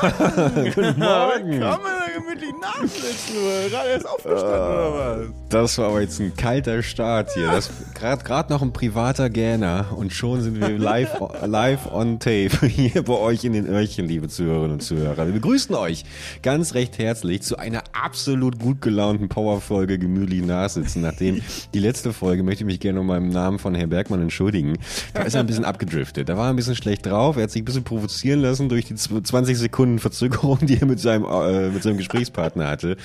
Guten Morgen. Komm mal gemütlich nachsitzen. Gerade erst aufgestanden, oder was? Das war aber jetzt ein kalter Start hier. Gerade noch ein privater Gähner und schon sind wir live, live on tape hier bei euch in den Öhrchen, liebe Zuhörerinnen und Zuhörer. Wir begrüßen euch ganz recht herzlich zu einer absolut gut gelaunten Powerfolge gemütlich nachsitzen. Nachdem die letzte Folge möchte ich mich gerne um meinem Namen von Herrn Bergmann entschuldigen. Da ist er ein bisschen abgedriftet. Da war er ein bisschen schlecht drauf. Er hat sich ein bisschen provozieren lassen durch die 20 Sekunden Verzögerung, die er mit seinem, äh, mit seinem Gesprächspartner hatte.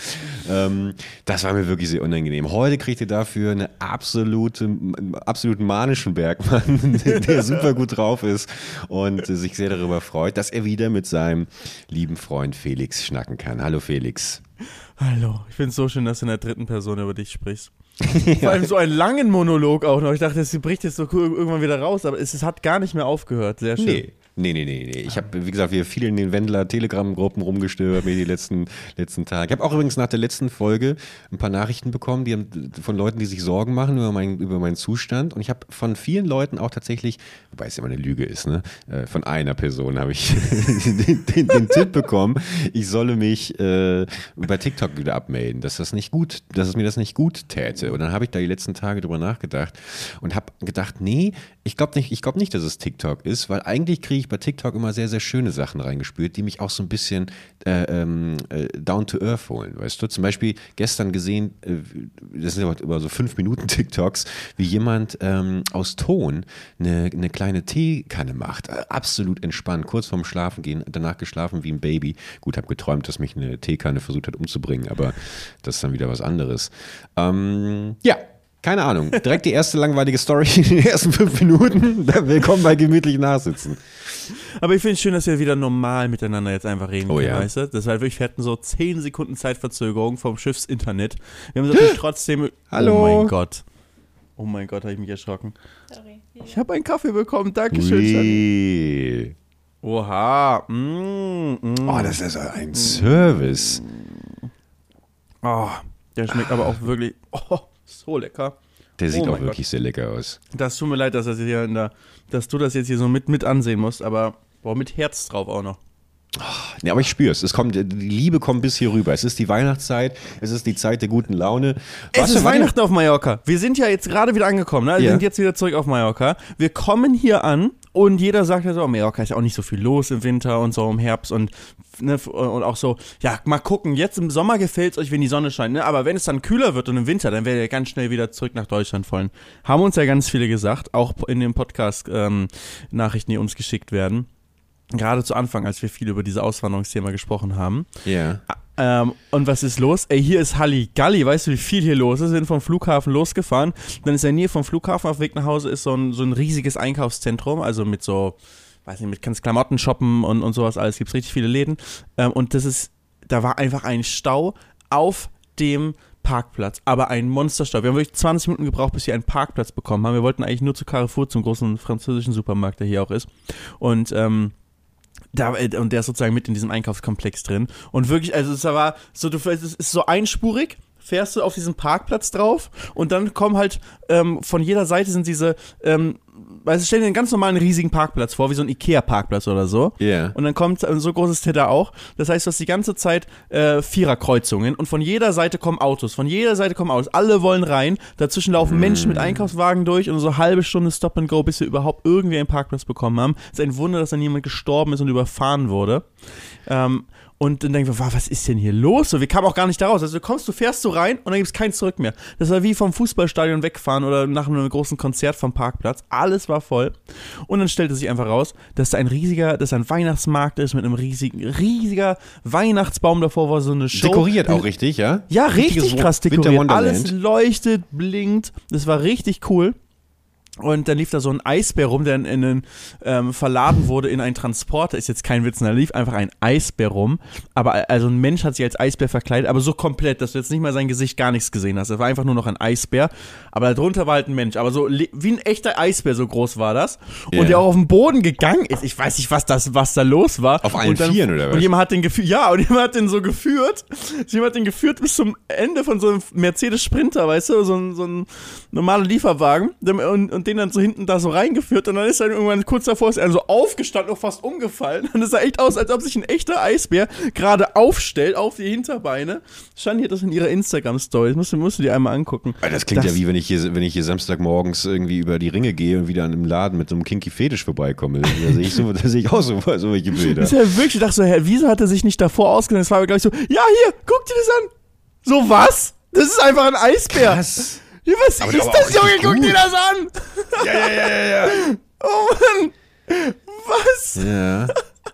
Ähm, das war mir wirklich sehr unangenehm. Heute kriegt ihr dafür eine absolute, absoluten manischen Bergmann, der super gut drauf ist und sich sehr darüber freut, dass er wieder mit seinem lieben Freund Felix schnacken kann. Hallo Felix. Hallo, ich finde es so schön, dass du in der dritten Person über dich sprichst. Vor allem so einen langen Monolog auch noch. Ich dachte, sie bricht jetzt so irgendwann wieder raus, aber es, es hat gar nicht mehr aufgehört. Sehr schön. Nee. Nee, nee, nee, nee. Ich habe, wie gesagt, wir viel in den Wendler Telegram-Gruppen rumgestöbert mir die letzten, letzten Tage. Ich habe auch übrigens nach der letzten Folge ein paar Nachrichten bekommen, die haben, von Leuten, die sich Sorgen machen über, mein, über meinen Zustand. Und ich habe von vielen Leuten auch tatsächlich, wobei es ja immer eine Lüge ist, ne? Äh, von einer Person habe ich den, den, den, Tipp bekommen, ich solle mich äh, bei TikTok wieder abmelden, dass das nicht gut, dass es mir das nicht gut täte. Und dann habe ich da die letzten Tage drüber nachgedacht und habe gedacht, nee, ich glaube nicht, ich glaube nicht, dass es TikTok ist, weil eigentlich kriege ich bei TikTok immer sehr, sehr schöne Sachen reingespült, die mich auch so ein bisschen äh, ähm, äh, down to earth holen, weißt du? Zum Beispiel gestern gesehen, äh, das sind aber so fünf Minuten TikToks, wie jemand ähm, aus Ton eine, eine kleine Teekanne macht. Äh, absolut entspannt, kurz vorm Schlafen gehen, danach geschlafen wie ein Baby. Gut, habe geträumt, dass mich eine Teekanne versucht hat umzubringen, aber das ist dann wieder was anderes. Ähm, ja, keine Ahnung. Direkt die erste langweilige Story in den ersten fünf Minuten. Willkommen bei gemütlich Nachsitzen. Aber ich finde es schön, dass wir wieder normal miteinander jetzt einfach reden oh, können, ja. weißt du? Das war wirklich, wir hatten so zehn Sekunden Zeitverzögerung vom Schiffsinternet. Wir haben natürlich trotzdem. Hallo. Oh mein Gott. Oh mein Gott, habe ich mich erschrocken. Sorry. Ich habe einen Kaffee bekommen. Dankeschön. Ui. Oha. Mm, mm. Oh, das ist ein Service. Oh, der schmeckt aber auch wirklich. Oh. So lecker. Der sieht oh auch wirklich Gott. sehr lecker aus. Das tut mir leid, dass, das hier der, dass du das jetzt hier so mit, mit ansehen musst, aber boah, mit Herz drauf auch noch. Ja, aber ich spüre es. kommt, die Liebe kommt bis hier rüber. Es ist die Weihnachtszeit, es ist die Zeit der guten Laune. Was es ist Weihnachten auf Mallorca. Wir sind ja jetzt gerade wieder angekommen, ne? Wir ja. sind jetzt wieder zurück auf Mallorca. Wir kommen hier an und jeder sagt ja so, oh, Mallorca ist ja auch nicht so viel los im Winter und so im Herbst und, ne, und auch so, ja, mal gucken, jetzt im Sommer gefällt es euch, wenn die Sonne scheint, ne? aber wenn es dann kühler wird und im Winter, dann werdet ihr ganz schnell wieder zurück nach Deutschland wollen. Haben uns ja ganz viele gesagt, auch in den Podcast-Nachrichten, ähm, die uns geschickt werden gerade zu Anfang, als wir viel über dieses Auswanderungsthema gesprochen haben. Ja. Yeah. Ähm, und was ist los? Ey, hier ist Halligalli. Weißt du, wie viel hier los ist? Wir sind vom Flughafen losgefahren. Dann ist in der Nähe vom Flughafen auf Weg nach Hause ist so ein, so ein riesiges Einkaufszentrum, also mit so, weiß nicht, mit kannst Klamotten shoppen und, und sowas alles. Gibt es richtig viele Läden. Ähm, und das ist, da war einfach ein Stau auf dem Parkplatz, aber ein Monsterstau. Wir haben wirklich 20 Minuten gebraucht, bis wir einen Parkplatz bekommen haben. Wir wollten eigentlich nur zu Carrefour, zum großen französischen Supermarkt, der hier auch ist. Und ähm, da, äh, und der ist sozusagen mit in diesem Einkaufskomplex drin. Und wirklich, also es war so, du, es ist so einspurig, fährst du auf diesen Parkplatz drauf und dann kommen halt ähm, von jeder Seite sind diese ähm, weil sie stellen dir einen ganz normalen riesigen Parkplatz vor, wie so ein Ikea-Parkplatz oder so. Yeah. Und dann kommt, äh, so groß ist der da auch. Das heißt, du hast die ganze Zeit äh, Viererkreuzungen und von jeder Seite kommen Autos. Von jeder Seite kommen Autos. Alle wollen rein. Dazwischen laufen mm. Menschen mit Einkaufswagen durch und so eine halbe Stunde Stop and Go, bis wir überhaupt irgendwie einen Parkplatz bekommen haben. Es ist ein Wunder, dass dann jemand gestorben ist und überfahren wurde. Ähm, und dann denken wir, wow, was ist denn hier los? So, wir kamen auch gar nicht da raus. Also du kommst, du fährst so rein und dann gibt es kein Zurück mehr. Das war wie vom Fußballstadion wegfahren oder nach einem großen Konzert vom Parkplatz. Alles war voll. Und dann stellte sich einfach raus, dass da ein riesiger, dass da ein Weihnachtsmarkt ist mit einem riesigen, riesiger Weihnachtsbaum davor war so eine Show. Dekoriert auch richtig, ja? Ja, richtig krass dekoriert. Alles leuchtet, blinkt. Das war richtig cool. Und dann lief da so ein Eisbär rum, der in, in ähm, verladen wurde in einen Transporter. Ist jetzt kein Witz, da lief einfach ein Eisbär rum. Aber also ein Mensch hat sich als Eisbär verkleidet, aber so komplett, dass du jetzt nicht mal sein Gesicht gar nichts gesehen hast. Das war einfach nur noch ein Eisbär. Aber darunter war halt ein Mensch. Aber so wie ein echter Eisbär, so groß war das. Yeah. Und der auch auf den Boden gegangen ist. Ich weiß nicht, was das, was da los war. Auf allen dann, Vieren oder was? Und jemand hat den geführt, ja, und jemand hat den so geführt. Jemand hat den geführt bis zum Ende von so einem Mercedes Sprinter, weißt du, so ein, so ein normaler Lieferwagen. Und, und und den dann so hinten da so reingeführt und dann ist er irgendwann kurz davor ist er so aufgestanden, noch fast umgefallen. Und es sah echt aus, als ob sich ein echter Eisbär gerade aufstellt auf die Hinterbeine. Shani hat das in ihrer Instagram-Story. Das musst du, musst du dir einmal angucken. Das klingt das ja wie, wenn ich, hier, wenn ich hier Samstagmorgens irgendwie über die Ringe gehe und wieder an einem Laden mit so einem Kinky Fetisch vorbeikomme. Da sehe ich, so, da sehe ich auch so, so welche Bilder. Das ist ja wirklich, ich dachte so, Herr, wieso hat er sich nicht davor ausgesetzt? Das war gleich so, ja, hier, guck dir das an. So was? Das ist einfach ein Eisbär. Krass. Ja, was Aber ist das, Junge? Guck dir das an. Ja, ja, ja, ja, ja. Oh Mann. Was? Ja.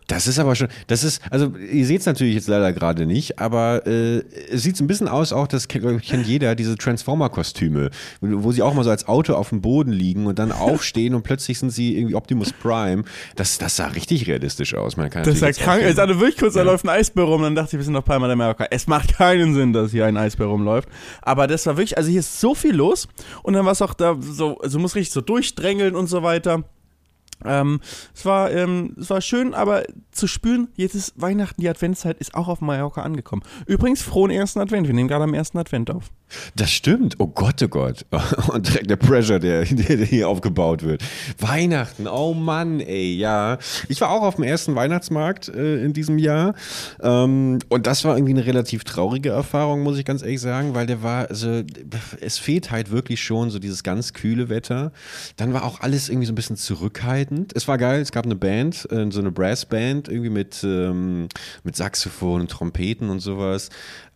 Das ist aber schon, das ist, also ihr seht es natürlich jetzt leider gerade nicht, aber äh, es sieht so ein bisschen aus, auch das kennt, jeder, diese Transformer-Kostüme, wo sie auch mal so als Auto auf dem Boden liegen und dann aufstehen und plötzlich sind sie irgendwie Optimus Prime. Das, das sah richtig realistisch aus. Man kann Das ist ja natürlich jetzt krank. Es hatte wirklich kurz, da Ja. läuft ein Eisbär rum, dann dachte ich, wir sind auf Palma de Mallorca. Es macht keinen Sinn, dass hier ein Eisbär rumläuft. Aber das war wirklich, also hier ist so viel los und dann war es auch da so, also muss richtig so durchdrängeln und so weiter. Ähm, es war, ähm, es war schön, aber zu spüren, jetzt ist Weihnachten, die Adventszeit ist auch auf Mallorca angekommen. Übrigens, frohen ersten Advent. Wir nehmen gerade am ersten Advent auf. Das stimmt. Oh Gott, oh Gott. Und direkt der Pressure, der, der, der hier aufgebaut wird. Weihnachten, oh Mann, ey, ja. Ich war auch auf dem ersten Weihnachtsmarkt äh, in diesem Jahr. Ähm, und das war irgendwie eine relativ traurige Erfahrung, muss ich ganz ehrlich sagen, weil der war, also, es fehlt halt wirklich schon so dieses ganz kühle Wetter. Dann war auch alles irgendwie so ein bisschen zurückhaltend. Es war geil, es gab eine Band, äh, so eine Brassband, irgendwie mit, ähm, mit Saxophon, Trompeten und sowas.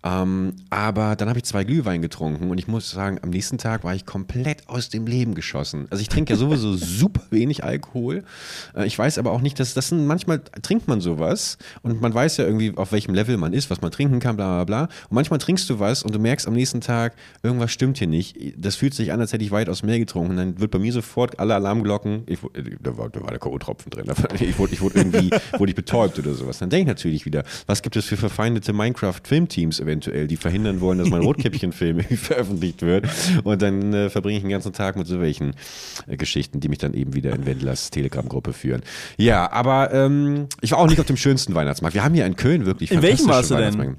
Ähm, aber dann habe ich zwei Glühwein getrunken und ich muss sagen, am nächsten Tag war ich komplett aus dem Leben geschossen. Also ich trinke ja sowieso super wenig Alkohol. Äh, ich weiß aber auch nicht, dass das sind, manchmal trinkt man sowas und man weiß ja irgendwie, auf welchem Level man ist, was man trinken kann, bla bla bla. Und manchmal trinkst du was und du merkst am nächsten Tag, irgendwas stimmt hier nicht. Das fühlt sich an, als hätte ich weit aus dem Meer getrunken. Und dann wird bei mir sofort alle Alarmglocken, ich, äh, da, war, da war der K.O.-Tropfen drin, ich wurde, ich wurde irgendwie, wurde ich betäubt oder sowas. Dann denke ich natürlich wieder, was gibt es für verfeindete Minecraft-Filmteams eventuell, die verhindern wollen, dass mein Rotkäppchen-Film irgendwie veröffentlicht wird. Und dann äh, verbringe ich den ganzen Tag mit so welchen äh, Geschichten, die mich dann eben wieder in Wendlers Telegram-Gruppe führen. Ja, aber ähm, ich war auch nicht auf dem schönsten Weihnachtsmarkt. Wir haben hier in Köln wirklich In welchem warst du denn?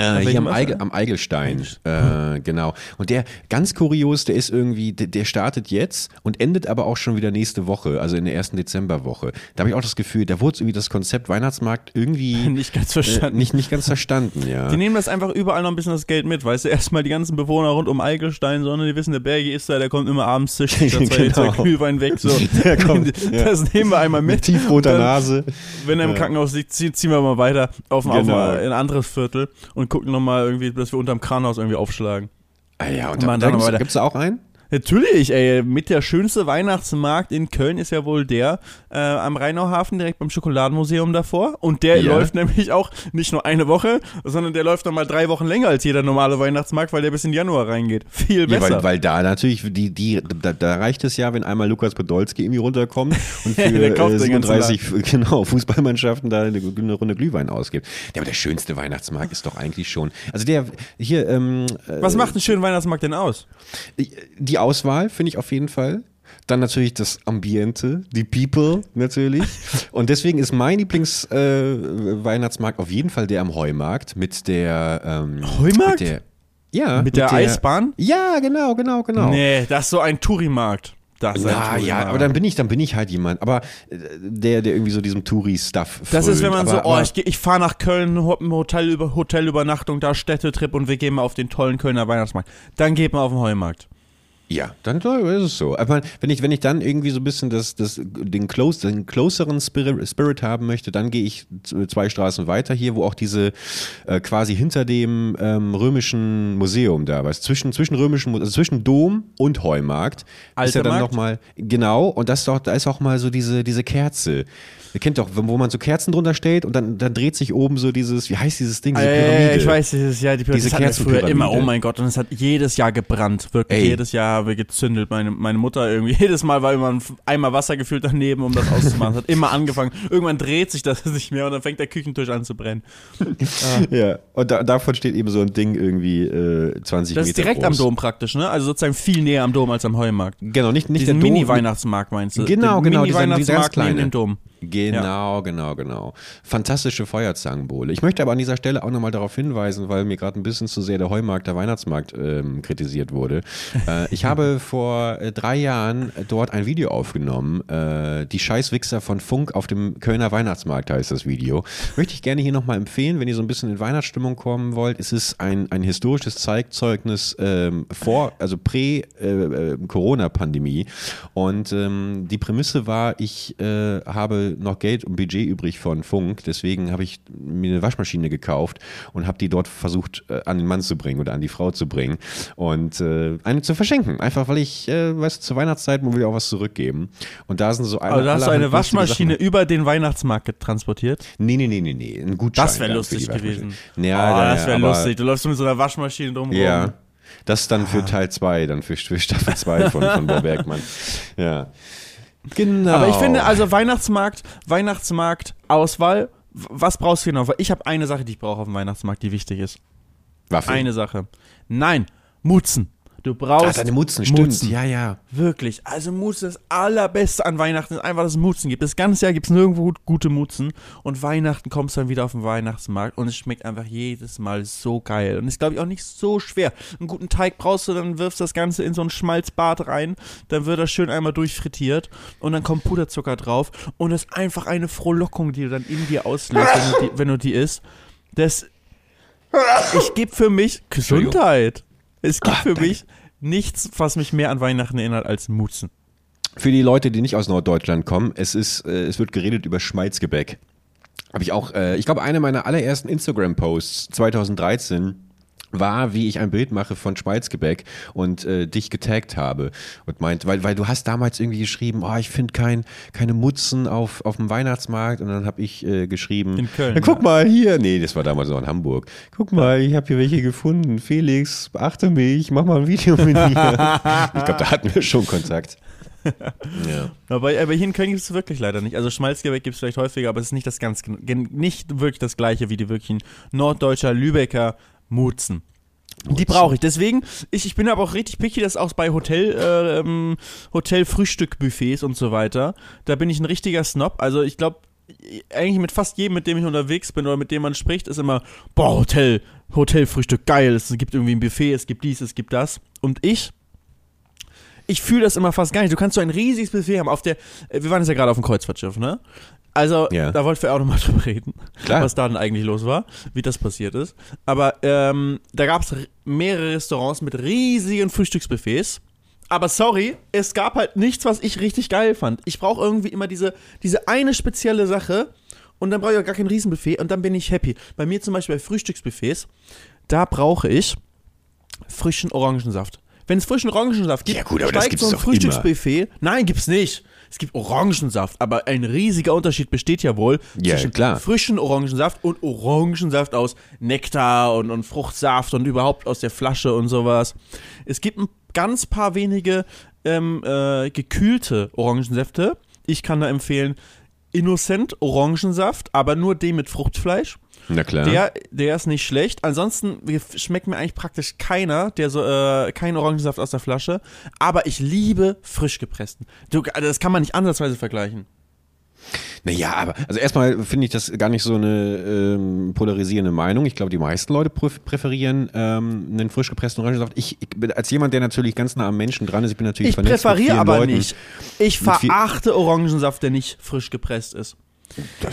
Äh, hier am, denn? am Eigelstein, äh, genau. Und der, ganz kurios, der ist irgendwie, der, der startet jetzt und endet aber auch schon wieder nächste Woche, also in der ersten Dezemberwoche. Da habe ich auch das Gefühl, da wurde irgendwie das Konzept Weihnachtsmarkt irgendwie Nicht ganz äh, verstanden. nicht, nicht ganz verstanden, ja. Die nehmen das einfach überall noch ein bisschen das Geld mit, weißt du, erstmal die ganzen Bewohner rund um Eigelstein, sondern die wissen, der Bergi ist da, der kommt immer abends, sich da zwei, Genau. zwei Glühwein weg, so. Der kommt, ja. Das nehmen wir einmal mit. Mit tiefroter Nase. Wenn er im Ja. Krankenhaus liegt, ziehen, ziehen wir mal weiter auf, auf Genau. in ein anderes Viertel und gucken nochmal irgendwie, dass wir unterm Kranhaus irgendwie aufschlagen. Ah ja, und dann da aber gibt's, weiter. gibt's da auch einen? Natürlich, ey, mit der schönste Weihnachtsmarkt in Köln ist ja wohl der äh, am Rheinauhafen, direkt beim Schokoladenmuseum davor. Und der Ja. läuft nämlich auch nicht nur eine Woche, sondern der läuft nochmal drei Wochen länger als jeder normale Weihnachtsmarkt, weil der bis in Januar reingeht. Viel Ja, besser. weil, weil da natürlich, die, die, da, da reicht es ja, wenn einmal Lukas Podolski irgendwie runterkommt und für äh, den ganzen 37 genau, Fußballmannschaften da eine, eine Runde Glühwein ausgibt. Ja, aber der schönste Weihnachtsmarkt ist doch eigentlich schon. Also der hier, ähm, äh, Was macht einen schönen Weihnachtsmarkt denn aus? die Auswahl, finde ich auf jeden Fall. Dann natürlich das Ambiente, die People natürlich. Und deswegen ist mein Lieblings-Weihnachtsmarkt äh, auf jeden Fall der am Heumarkt mit der. Ähm, Heumarkt? Mit der, ja. Mit der Eisbahn? Ja, genau, genau, genau. Nee, das ist so ein Tourimarkt. Das ist ein Ja, aber dann bin ich, dann bin ich halt jemand. Aber äh, der, der irgendwie so diesem Touri-Stuff Das ist, wenn man frönt. so, aber, oh, aber, ich, ich fahre nach Köln, Hotel, über, Hotelübernachtung, da Städtetrip und wir gehen mal auf den tollen Kölner Weihnachtsmarkt. Dann geht man auf den Heumarkt. Ja, dann ist es so. Aber wenn ich, wenn ich dann irgendwie so ein bisschen das, das, den, close, den closeren Spirit, Spirit haben möchte, dann gehe ich zwei Straßen weiter hier, wo auch diese äh, quasi hinter dem ähm, römischen Museum da, was zwischen, zwischen römischen, also zwischen Dom und Heumarkt ist Alter ja dann nochmal, genau, und das ist doch, da ist auch mal so diese, diese Kerze. Ihr kennt doch, wo man so Kerzen drunter stellt und dann, dann dreht sich oben so dieses, wie heißt dieses Ding, diese ja, ja, ja, Pyramide. ich weiß, dieses Jahr, die Pyramide. Diese das wir früher immer, oh mein Gott, und es hat jedes Jahr gebrannt, wirklich. Ey. Jedes Jahr wir gezündelt. Meine, meine Mutter irgendwie, jedes Mal war immer ein Eimer Wasser gefüllt daneben, um das auszumachen. Hat immer angefangen. Irgendwann dreht sich das nicht mehr und dann fängt der Küchentisch an zu brennen. Ja, und da, davon steht eben so ein Ding irgendwie äh, 20 Das Meter ist direkt groß. am Dom praktisch, ne? Also sozusagen viel näher am Dom als am Heumarkt. Genau, nicht, nicht Diesen der Dom, Mini-Weihnachtsmarkt meinst du? Genau, Den genau, Mini-Weihnachtsmarkt neben dem Dom. Genau, genau, genau. Fantastische Feuerzangenbowle. Ich möchte aber an dieser Stelle auch nochmal darauf hinweisen, weil mir gerade ein bisschen zu sehr der Heumarkt, der Weihnachtsmarkt ähm, kritisiert wurde. Äh, ich habe vor äh, drei Jahren dort ein Video aufgenommen. Äh, die Scheißwichser von Funk auf dem Kölner Weihnachtsmarkt heißt das Video. Möchte ich gerne hier nochmal empfehlen, wenn ihr so ein bisschen in Weihnachtsstimmung kommen wollt. Es ist ein, ein historisches Zeigzeugnis ähm, vor, also prä-Corona-Pandemie. Äh, und ähm, die Prämisse war, ich äh, noch Geld und Budget übrig von Funk. Deswegen habe ich mir eine Waschmaschine gekauft und habe die dort versucht äh, an den Mann zu bringen oder an die Frau zu bringen und äh, eine zu verschenken. Einfach weil ich, äh, weißt du, zur Weihnachtszeit man will ja auch was zurückgeben. Und da sind so eine. Also hast du eine Waschmaschine Sachen. über den Weihnachtsmarkt transportiert? Nee, nee, nee, nee, nee. Ein Gutschein. Das wäre lustig gewesen. Ja, oh, das wäre lustig. Du läufst mit so einer Waschmaschine drumherum. Ja. Das dann für ah. Teil 2, dann für, für Staffel 2 von, von Bob Bergmann. Ja. Genau. Aber ich finde, also Weihnachtsmarkt, Weihnachtsmarkt, Auswahl, was brauchst du genau? Ich habe eine Sache, die ich brauche auf dem Weihnachtsmarkt, die wichtig ist. Waffeln. Eine Sache. Nein, Mutzen. Du brauchst. Ah, deine Mutzen, stimmt. Mutzen. Ja, ja. Wirklich. Also Mutzen, das allerbeste an Weihnachten ist einfach, dass es Mutzen gibt. Das ganze Jahr gibt es nirgendwo gute Mutzen. Und Weihnachten kommst du dann wieder auf den Weihnachtsmarkt und es schmeckt einfach jedes Mal so geil. Und ist, glaube ich, auch nicht so schwer. Einen guten Teig brauchst du, dann wirfst du das Ganze in so ein Schmalzbad rein. Dann wird das schön einmal durchfrittiert. Und dann kommt Puderzucker drauf. Und es ist einfach eine Frohlockung, die du dann in dir auslöst, wenn du die, wenn du die isst. Das. Ich gebe für mich Gesundheit. Es gibt Ach, für mich nichts, was mich mehr an Weihnachten erinnert als Mutzen. Für die Leute, die nicht aus Norddeutschland kommen, es ist, äh, es wird geredet über Schmalzgebäck. Habe ich auch, äh, ich glaube, eine meiner allerersten Instagram-Posts 2013 war, wie ich ein Bild mache von Schmalzgebäck und äh, dich getaggt habe und meint, weil, weil du hast damals irgendwie geschrieben, oh, ich finde kein, keine Mutzen auf, auf dem Weihnachtsmarkt und dann habe ich äh, geschrieben, in Köln, ja, guck ja. mal hier, nee, das war damals noch in Hamburg, guck mal, ich habe hier welche gefunden, Felix, beachte mich, mach mal ein Video mit mir. ich glaube, da hatten wir schon Kontakt. ja. aber, aber hier in Köln gibt es wirklich leider nicht. Also Schmalzgebäck gibt es vielleicht häufiger, aber es ist nicht das ganz nicht wirklich das gleiche wie die wirklichen norddeutscher Lübecker Mutzen. Die brauche ich. Deswegen, ich, ich bin aber auch richtig picky, dass auch bei Hotel, äh, ähm, Hotel-Frühstück-Buffets und so weiter, da bin ich ein richtiger Snob. Also ich glaube, eigentlich mit fast jedem, mit dem ich unterwegs bin oder mit dem man spricht, ist immer, boah, Hotel, Hotelfrühstück, geil. Es gibt irgendwie ein Buffet, es gibt dies, es gibt das. Und ich, ich fühle das immer fast gar nicht. Du kannst so ein riesiges Buffet haben. Auf der, wir waren jetzt ja gerade auf dem Kreuzfahrtschiff, ne? Also, ja. da wollten wir auch nochmal drüber reden, Klar. was da denn eigentlich los war, wie das passiert ist. Aber ähm, da gab es mehrere Restaurants mit riesigen Frühstücksbuffets. Aber sorry, es gab halt nichts, was ich richtig geil fand. Ich brauche irgendwie immer diese, diese eine spezielle Sache und dann brauche ich auch gar kein Riesenbuffet und dann bin ich happy. Bei mir zum Beispiel bei Frühstücksbuffets, da brauche ich frischen Orangensaft. Wenn es frischen Orangensaft gibt, ja gut, steigt so ein Frühstücksbuffet. Immer. Nein, gibt's nicht es gibt Orangensaft, aber ein riesiger Unterschied besteht ja wohl ja, zwischen klar. frischen Orangensaft und Orangensaft aus Nektar und, und Fruchtsaft und überhaupt aus der Flasche und sowas. Es gibt ein ganz paar wenige ähm, äh, gekühlte Orangensäfte. Ich kann da empfehlen Innocent Orangensaft, aber nur den mit Fruchtfleisch. Na klar. Der, der ist nicht schlecht. Ansonsten schmeckt mir eigentlich praktisch keiner, der so, äh, kein Orangensaft aus der Flasche. Aber ich liebe frisch gepressten. Du, das kann man nicht ansatzweise vergleichen. Naja, aber also erstmal finde ich das gar nicht so eine ähm, polarisierende Meinung. Ich glaube, die meisten Leute präferieren ähm, einen frisch gepressten Orangensaft. Ich, ich bin als jemand, der natürlich ganz nah am Menschen dran ist, ich bin natürlich ich präferiere aber Leuten. nicht. Ich verachte Orangensaft, der nicht frisch gepresst ist.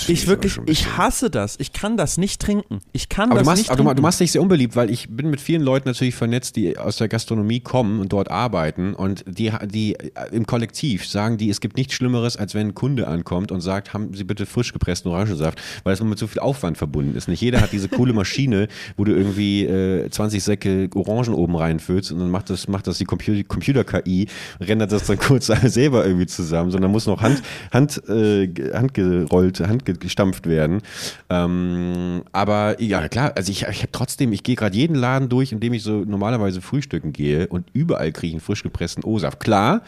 Ich wirklich, ich hasse das. Ich kann das nicht trinken. Ich kann aber das machst, nicht aber trinken. Du machst dich sehr unbeliebt, weil ich bin mit vielen Leuten natürlich vernetzt, die aus der Gastronomie kommen und dort arbeiten und die, die im Kollektiv sagen die, es gibt nichts Schlimmeres, als wenn ein Kunde ankommt und sagt, haben Sie bitte frisch gepressten Orangensaft, weil es mit so viel Aufwand verbunden ist. Nicht jeder hat diese coole Maschine, wo du irgendwie äh, 20 Säcke Orangen oben reinfüllst und dann macht das, macht das die Computer-KI, rendert das dann kurz selber irgendwie zusammen, sondern muss noch Hand, Hand, äh, handgerollt gerollt, handgestampft werden. Ähm, aber ja, klar, also ich, ich habe trotzdem, ich gehe gerade jeden Laden durch, in dem ich so normalerweise frühstücken gehe und überall kriege ich einen frisch gepressten O-Saft. Klar,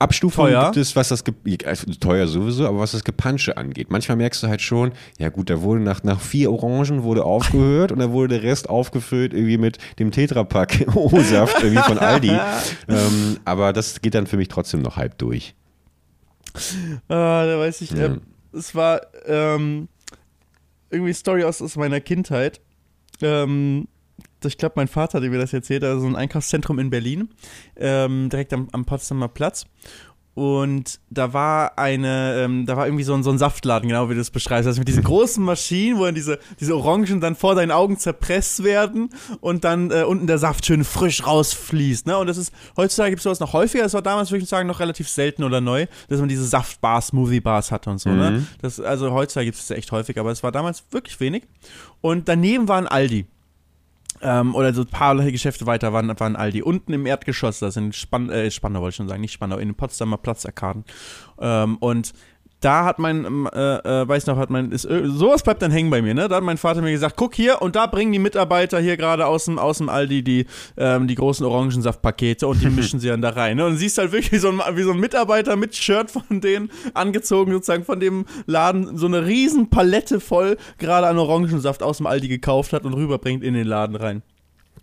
Abstufungen teuer. gibt es, was das also teuer sowieso, aber was das Gepansche angeht. Manchmal merkst du halt schon, ja gut, da wurde nach, nach vier Orangen wurde aufgehört und da wurde der Rest aufgefüllt irgendwie mit dem Tetrapack O-Saft irgendwie von Aldi. ähm, aber das geht dann für mich trotzdem noch halb durch. Ah, da weiß ich. Ja. Äh, es war ähm, irgendwie Story aus, aus meiner Kindheit. Ähm, ich glaube, mein Vater hat mir das erzählt, also ein Einkaufszentrum in Berlin, ähm, direkt am, am Potsdamer Platz. Und da war eine, ähm, da war irgendwie so ein, so ein Saftladen, genau wie du es beschreibst. Also mit diesen großen Maschinen, wo dann diese, diese Orangen dann vor deinen Augen zerpresst werden und dann äh, unten der Saft schön frisch rausfließt. Ne? Und das ist, heutzutage gibt es sowas noch häufiger. Das war damals, würde ich sagen, noch relativ selten oder neu, dass man diese Saftbars, Movie-Bars hatte und so. Ne? Mhm. Ne? Das, also heutzutage gibt es echt häufig, aber es war damals wirklich wenig. Und daneben war ein Aldi. Ähm, oder so ein paar Geschäfte weiter waren, waren Aldi. Unten im Erdgeschoss, das sind Spann, äh, Spandau, wollte ich schon sagen, nicht Spandau, in den Potsdamer Platzarkaden. Ähm, und da hat mein, ähm, äh, äh, weiß noch, hat mein, ist, äh, sowas bleibt dann hängen bei mir, ne? Da hat mein Vater mir gesagt, guck hier, und da bringen die Mitarbeiter hier gerade aus dem, aus dem Aldi die, ähm, die großen Orangensaftpakete und die mischen sie dann da rein. Ne? Und siehst halt wirklich so ein, wie so ein Mitarbeiter mit Shirt von denen angezogen, sozusagen von dem Laden, so eine riesen Palette voll gerade an Orangensaft aus dem Aldi gekauft hat und rüberbringt in den Laden rein.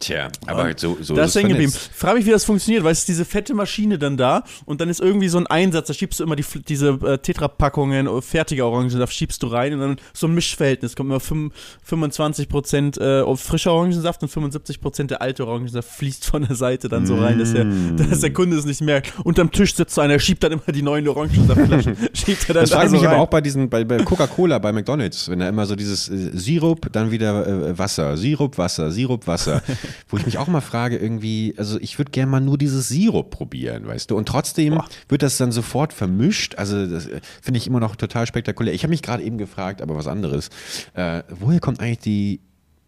Tja, aber halt so, so das ist hängen geblieben. Frag mich, wie das funktioniert, weil es ist diese fette Maschine dann da und dann ist irgendwie so ein Einsatz, da schiebst du immer die, diese äh, Tetra-Packungen, äh, fertige Orangensaft schiebst du rein und dann so ein Mischverhältnis, kommt immer 25% äh, frischer Orangensaft und 75% der alte Orangensaft fließt von der Seite dann so rein, dass der, mm. dass der Kunde es nicht merkt. Unterm Tisch sitzt so einer, schiebt dann immer die neuen Orangensaftflaschen, schiebt er dann Das frage ich mich rein. aber auch bei diesen, bei, bei Coca-Cola, bei McDonalds, wenn da immer so dieses äh, Sirup, dann wieder äh, Wasser, Sirup, Wasser, Sirup, Wasser. Wo ich mich auch mal frage, irgendwie, also ich würde gerne mal nur dieses Sirup probieren, weißt du? Und trotzdem Boah. wird das dann sofort vermischt. Also das äh, finde ich immer noch total spektakulär. Ich habe mich gerade eben gefragt, aber was anderes. Äh, woher kommt eigentlich die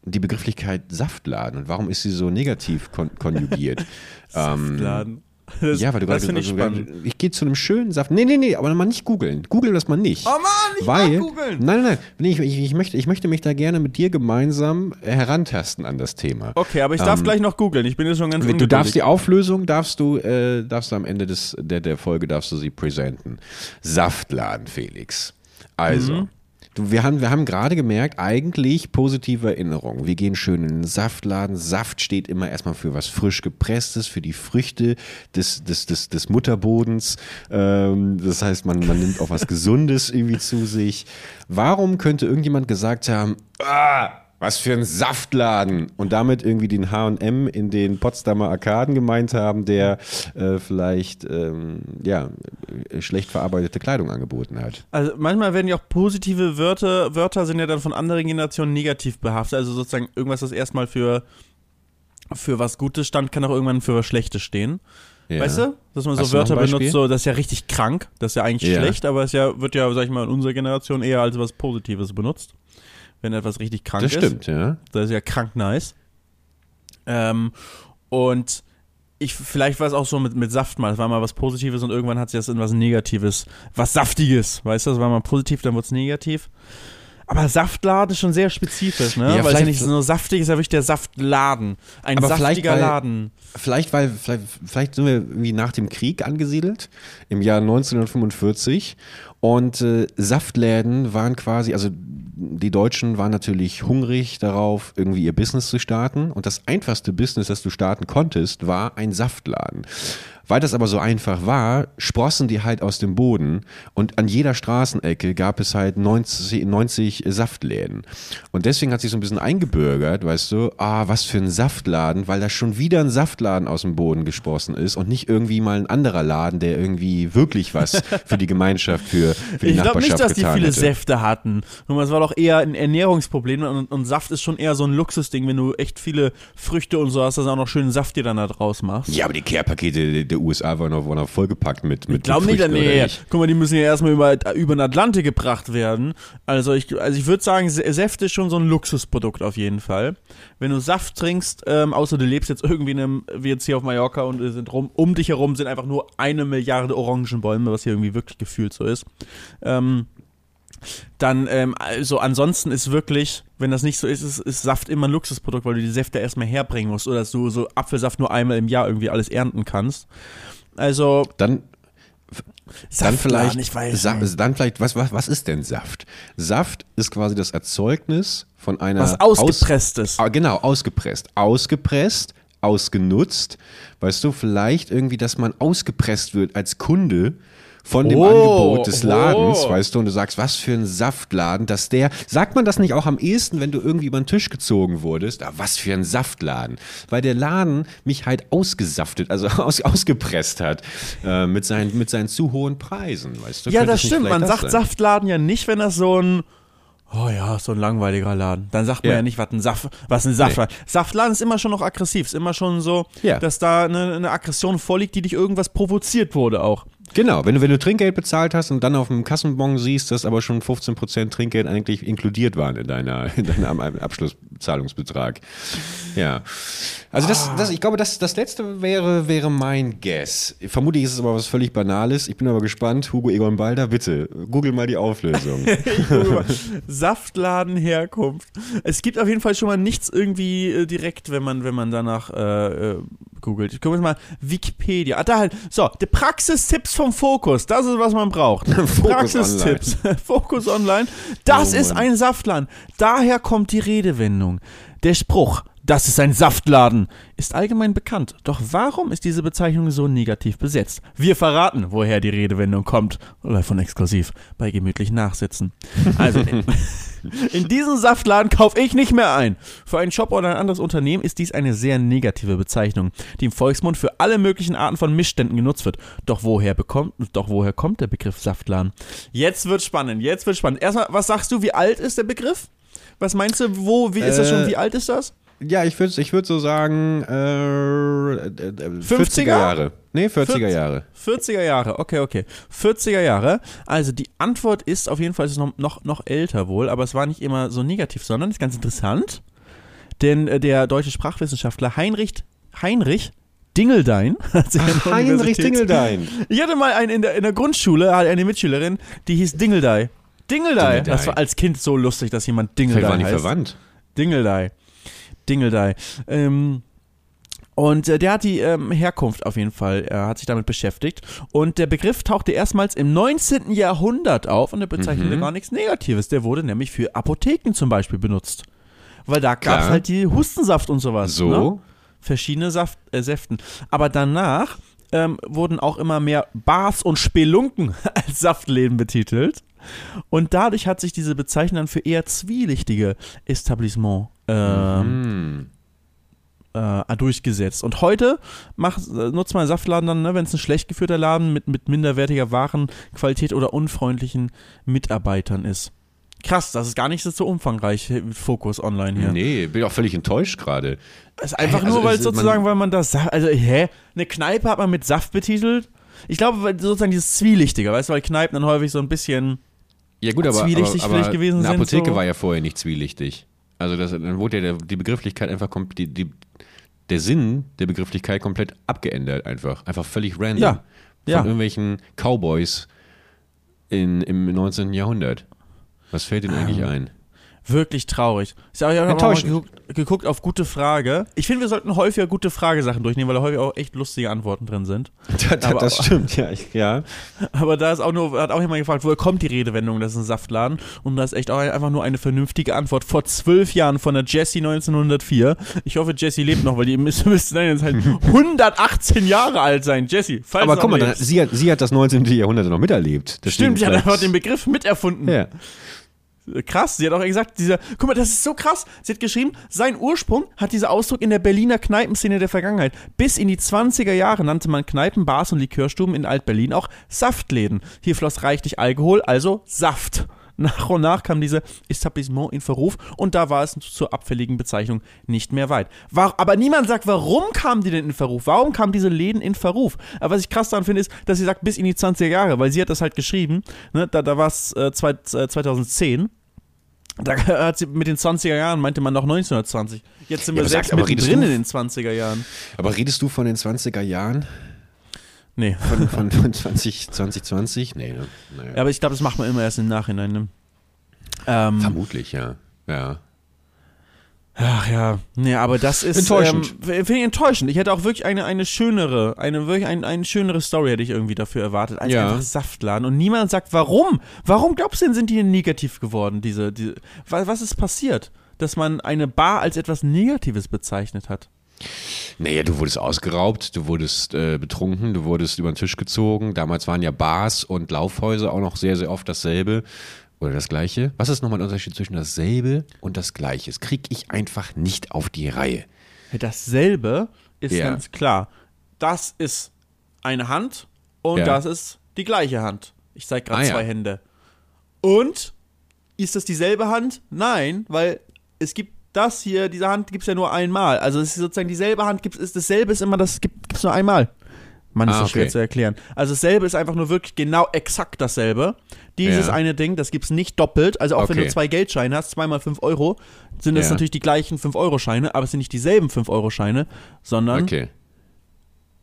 die Begrifflichkeit Saftladen und warum ist sie so negativ kon konjugiert? Saftladen. Ähm, das, ja, weil du gerade ich, ich gehe zu einem schönen Saft. Nee, nee, nee, aber mal nicht googeln. Google das mal nicht. Oh Mann, ich weil, googeln. Nein, nein, nein. Ich, ich, ich, möchte, ich möchte mich da gerne mit dir gemeinsam herantasten an das Thema. Okay, aber ich darf ähm, gleich noch googeln. Ich bin jetzt schon ganz Du darfst die Auflösung, darfst du, äh, darfst du am Ende des, der, der Folge, darfst du sie präsenten. Saftladen, Felix. Also. Mhm. Wir haben, wir haben gerade gemerkt, eigentlich positive Erinnerungen. Wir gehen schön in den Saftladen. Saft steht immer erstmal für was frisch gepresstes, für die Früchte des, des, des, des Mutterbodens. Ähm, das heißt, man, man nimmt auch was Gesundes irgendwie zu sich. Warum könnte irgendjemand gesagt haben, ah, was für ein Saftladen und damit irgendwie den H&M in den Potsdamer Arkaden gemeint haben, der äh, vielleicht ähm, ja, schlecht verarbeitete Kleidung angeboten hat. Also manchmal werden ja auch positive Wörter, Wörter sind ja dann von anderen Generationen negativ behaftet, also sozusagen irgendwas, das erstmal für, für was Gutes stand, kann auch irgendwann für was Schlechtes stehen. Ja. Weißt du? Dass man so Hast Wörter benutzt, so, das ist ja richtig krank, das ist ja eigentlich ja. schlecht, aber es ja, wird ja, sag ich mal, in unserer Generation eher als was Positives benutzt wenn etwas richtig krank ist. Das stimmt, ja. Das ist ja krank nice. Ähm, und ich, vielleicht war es auch so mit, mit Saft mal. Es war mal was Positives und irgendwann hat sich das in was Negatives, was Saftiges. Weißt du, das war mal positiv, dann wurde es negativ. Aber Saftladen ist schon sehr spezifisch, ne? Ja, weil es ja nicht so saftig ist, ja wirklich der Saftladen. Ein aber saftiger weil, Laden. Vielleicht, weil, vielleicht, vielleicht sind wir wie nach dem Krieg angesiedelt, im Jahr 1945. Und äh, Saftläden waren quasi, also die Deutschen waren natürlich hungrig darauf, irgendwie ihr Business zu starten. Und das einfachste Business, das du starten konntest, war ein Saftladen. Weil das aber so einfach war, sprossen die halt aus dem Boden und an jeder Straßenecke gab es halt 90, 90 Saftläden. Und deswegen hat sich so ein bisschen eingebürgert, weißt du, ah, was für ein Saftladen, weil da schon wieder ein Saftladen aus dem Boden gesprossen ist und nicht irgendwie mal ein anderer Laden, der irgendwie wirklich was für die Gemeinschaft, für, für die ich Nachbarschaft nicht, dass die viele hätte. Säfte hatten. es war doch eher ein Ernährungsproblem und, und, Saft ist schon eher so ein Luxusding, wenn du echt viele Früchte und so hast, dass du auch noch schönen Saft dir dann da draus machst. Ja, aber die Care-Pakete der USA waren noch, waren noch vollgepackt mit, mit Ich glaube nicht, nee. Guck mal, die müssen ja erstmal über, über den Atlantik gebracht werden. Also ich, also ich würde sagen, Säfte ist schon so ein Luxusprodukt auf jeden Fall. Wenn du Saft trinkst, ähm, außer du lebst jetzt irgendwie in einem, wie jetzt hier auf Mallorca und sind rum, um dich herum sind einfach nur eine Milliarde Orangenbäume, was hier irgendwie wirklich gefühlt so ist. Ähm, dann, ähm, also ansonsten ist wirklich, wenn das nicht so ist, ist, ist Saft immer ein Luxusprodukt, weil du die Säfte erstmal herbringen musst oder dass du so Apfelsaft nur einmal im Jahr irgendwie alles ernten kannst. Also. Dann. Dann vielleicht, ich weiß Sa dann vielleicht, was, was, was ist denn Saft? Saft ist quasi das Erzeugnis von einer. Was ausgepresstes. Aus, ah, genau, ausgepresst. Ausgepresst, ausgenutzt. Weißt du, vielleicht irgendwie, dass man ausgepresst wird als Kunde von dem Oh, Angebot des oh. Ladens, weißt du, und du sagst, was für ein Saftladen, dass der, sagt man das nicht auch am ehesten, wenn du irgendwie über den Tisch gezogen wurdest, ah, was für ein Saftladen, weil der Laden mich halt ausgesaftet, also aus, ausgepresst hat, äh, mit, seinen, mit seinen zu hohen Preisen, weißt du. Ja, das stimmt. Man das sagt sein? Saftladen ja nicht, wenn das so ein Oh ja, so ein langweiliger Laden. Dann sagt man ja, Ja. nicht, was ein Saft, was ein Saftladen. Saftladen ist immer schon noch aggressiv, ist immer schon so, Ja. dass da eine, eine Aggression vorliegt, die dich irgendwas provoziert wurde auch. Genau, wenn du, wenn du Trinkgeld bezahlt hast und dann auf dem Kassenbon siehst, dass aber schon 15% Trinkgeld eigentlich inkludiert waren in deiner, in deinem Abschlusszahlungsbetrag. Ja. Also das, das, ich glaube, das, das letzte wäre, wäre mein Guess. Vermutlich ist es aber was völlig Banales. Ich bin aber gespannt. Hugo Egon Balder, bitte, google mal die Auflösung. Saftladen Herkunft. Es gibt auf jeden Fall schon mal nichts irgendwie äh, direkt, wenn man, wenn man danach äh, äh, googelt. Ich gucke mal Wikipedia. Ah, da halt. So, die Praxistipps vom Fokus. Das ist, was man braucht. Praxistipps. Fokus Online. Das Oh ist ein Saftladen. Daher kommt die Redewendung. Der Spruch, das ist ein Saftladen, ist allgemein bekannt. Doch warum ist diese Bezeichnung so negativ besetzt? Wir verraten, woher die Redewendung kommt. Live von exklusiv bei gemütlich nachsitzen. Also, in, diesem Saftladen kaufe ich nicht mehr ein. Für einen Shop oder ein anderes Unternehmen ist dies eine sehr negative Bezeichnung, die im Volksmund für alle möglichen Arten von Missständen genutzt wird. Doch woher bekommt, doch woher kommt der Begriff Saftladen? Jetzt wird spannend, jetzt wird spannend. Erstmal, was sagst du, wie alt ist der Begriff? Was meinst du, wo, wie ist das schon, Äh, wie alt ist das? Ja, ich würde ich würd so sagen, äh, äh, äh, 40er 50er? Jahre. Nee, 40er 40er Jahre. 40er Jahre, okay, okay. 40er Jahre. Also die Antwort ist auf jeden Fall ist noch, noch, noch älter wohl, aber es war nicht immer so negativ, sondern ist ganz interessant. Denn äh, der deutsche Sprachwissenschaftler Heinrich, Heinrich Dingeldein, der Heinrich Dingeldein. Ich hatte mal einen in der, in der Grundschule, hatte eine Mitschülerin, die hieß Dingeldei. Dingeldei. Dingeldei. Das war als Kind so lustig, dass jemand Dingeldei Vielleicht waren die heißt. verwandt. Dingeldei. Dingeldei. Ähm, und äh, der hat die ähm, Herkunft auf jeden Fall, er hat sich damit beschäftigt. Und der Begriff tauchte erstmals im 19. Jahrhundert auf und er bezeichnete Mhm. gar nichts Negatives. Der wurde nämlich für Apotheken zum Beispiel benutzt. Weil da gab es halt die Hustensaft und sowas. So. Ne? Verschiedene Saft, äh, Säften. Aber danach ähm, wurden auch immer mehr Bars und Spelunken als Saftläden betitelt. Und dadurch hat sich diese Bezeichnung dann für eher zwielichtige Etablissement ähm, Hm. äh, durchgesetzt. Und heute macht, äh, nutzt man Saftladen dann, ne, wenn es ein schlecht geführter Laden mit, mit minderwertiger Warenqualität oder unfreundlichen Mitarbeitern ist. Krass, das ist gar nicht so umfangreich, äh, Fokus online hier. Nee, bin auch völlig enttäuscht gerade. Ist einfach also nur, weil es- sozusagen, man- weil man das, also, hä? Eine Kneipe hat man mit Saft betitelt? Ich glaube, sozusagen dieses Zwielichtige, weißt du, weil Kneipen dann häufig so ein bisschen, Ja gut, aber, Zwielichtig aber, vielleicht aber gewesen eine sind, Apotheke so. war ja vorher nicht zwielichtig. Also das, dann wurde ja der, die Begrifflichkeit einfach die, die, der Sinn der Begrifflichkeit komplett abgeändert einfach. Einfach völlig random. Ja, Von ja. irgendwelchen Cowboys in, im 19. Jahrhundert. Was fällt ihnen eigentlich ein? Wirklich traurig. Ich habe auch mal geguckt, geguckt auf gute Frage. Ich finde, wir sollten häufiger gute Fragesachen durchnehmen, weil da häufig auch echt lustige Antworten drin sind. Das, Aber- das stimmt, ja. Ich, ja. Aber da ist auch nur, hat auch jemand gefragt, woher kommt die Redewendung, das ist ein Saftladen? Und da ist echt auch einfach nur eine vernünftige Antwort. Vor zwölf Jahren von der Jessie 1904. Ich hoffe, Jessie lebt noch, weil die müsste, dann jetzt halt 118 Jahre alt sein. Jessie, falls Aber guck mal, dann, sie, hat, sie hat das 19. Jahrhundert noch miterlebt. Deswegen Stimmt, sie hat vielleicht- einfach den Begriff miterfunden. Ja. Krass, sie hat auch gesagt, dieser, guck mal, das ist so krass. Sie hat geschrieben, sein Ursprung hat dieser Ausdruck in der Berliner Kneipenszene der Vergangenheit. Bis in die 20er Jahre nannte man Kneipen, Bars und Likörstuben in Alt-Berlin auch Saftläden. Hier floss reichlich Alkohol, also Saft. Nach und nach kam diese Etablissement in Verruf und da war es zur abfälligen Bezeichnung nicht mehr weit. War, aber niemand sagt, warum kamen die denn in Verruf? Warum kamen diese Läden in Verruf? Aber was ich krass daran finde, ist, dass sie sagt, bis in die 20er Jahre, weil sie hat das halt geschrieben, ne, da, da war es äh, zwei- äh, 2010. Da hat sie mit den 20er Jahren meinte man noch 1920. Jetzt sind Ja, wir selbst aber redest mittendrin in den 20er Jahren. Aber redest du von den 20er Jahren? Nee. Von, von, von 20, 2020? Nee, ne? Naja. Ja, aber ich glaube, das macht man immer erst im Nachhinein. Ne? Ähm, Vermutlich, ja. Ja. ach ja, nee, aber das ist Enttäuschend. Ähm, Finde ich enttäuschend. Ich hätte auch wirklich eine, eine schönere, eine wirklich ein, eine schönere Story hätte ich irgendwie dafür erwartet, als Ja. einfach Saftladen. Und niemand sagt, warum? Warum glaubst du denn, sind die negativ geworden? Diese, diese, was, was ist passiert, dass man eine Bar als etwas Negatives bezeichnet hat? Naja, du wurdest ausgeraubt, du wurdest äh, betrunken, du wurdest über den Tisch gezogen. Damals waren ja Bars und Laufhäuser auch noch sehr, sehr oft dasselbe oder das Gleiche. Was ist nochmal der Unterschied zwischen dasselbe und das Gleiche? Das kriege ich einfach nicht auf die Reihe. Dasselbe ist Ja. ganz klar. Das ist eine Hand und Ja. das ist die gleiche Hand. Ich zeige gerade Ah, ja. zwei Hände. Und ist das dieselbe Hand? Nein, weil es gibt das hier, diese Hand gibt es ja nur einmal. Also es ist sozusagen dieselbe Hand, gibt ist dasselbe ist immer, das gibt es nur einmal. Mann, ist Ah, das schwer okay. zu erklären. Also dasselbe ist einfach nur wirklich genau exakt dasselbe. Dieses Ja. eine Ding, das gibt es nicht doppelt. Also auch wenn Okay. du zwei Geldscheine hast, zweimal 5 Euro, sind das Ja. natürlich die gleichen 5-Euro-Scheine, aber es sind nicht dieselben 5-Euro-Scheine, sondern Okay.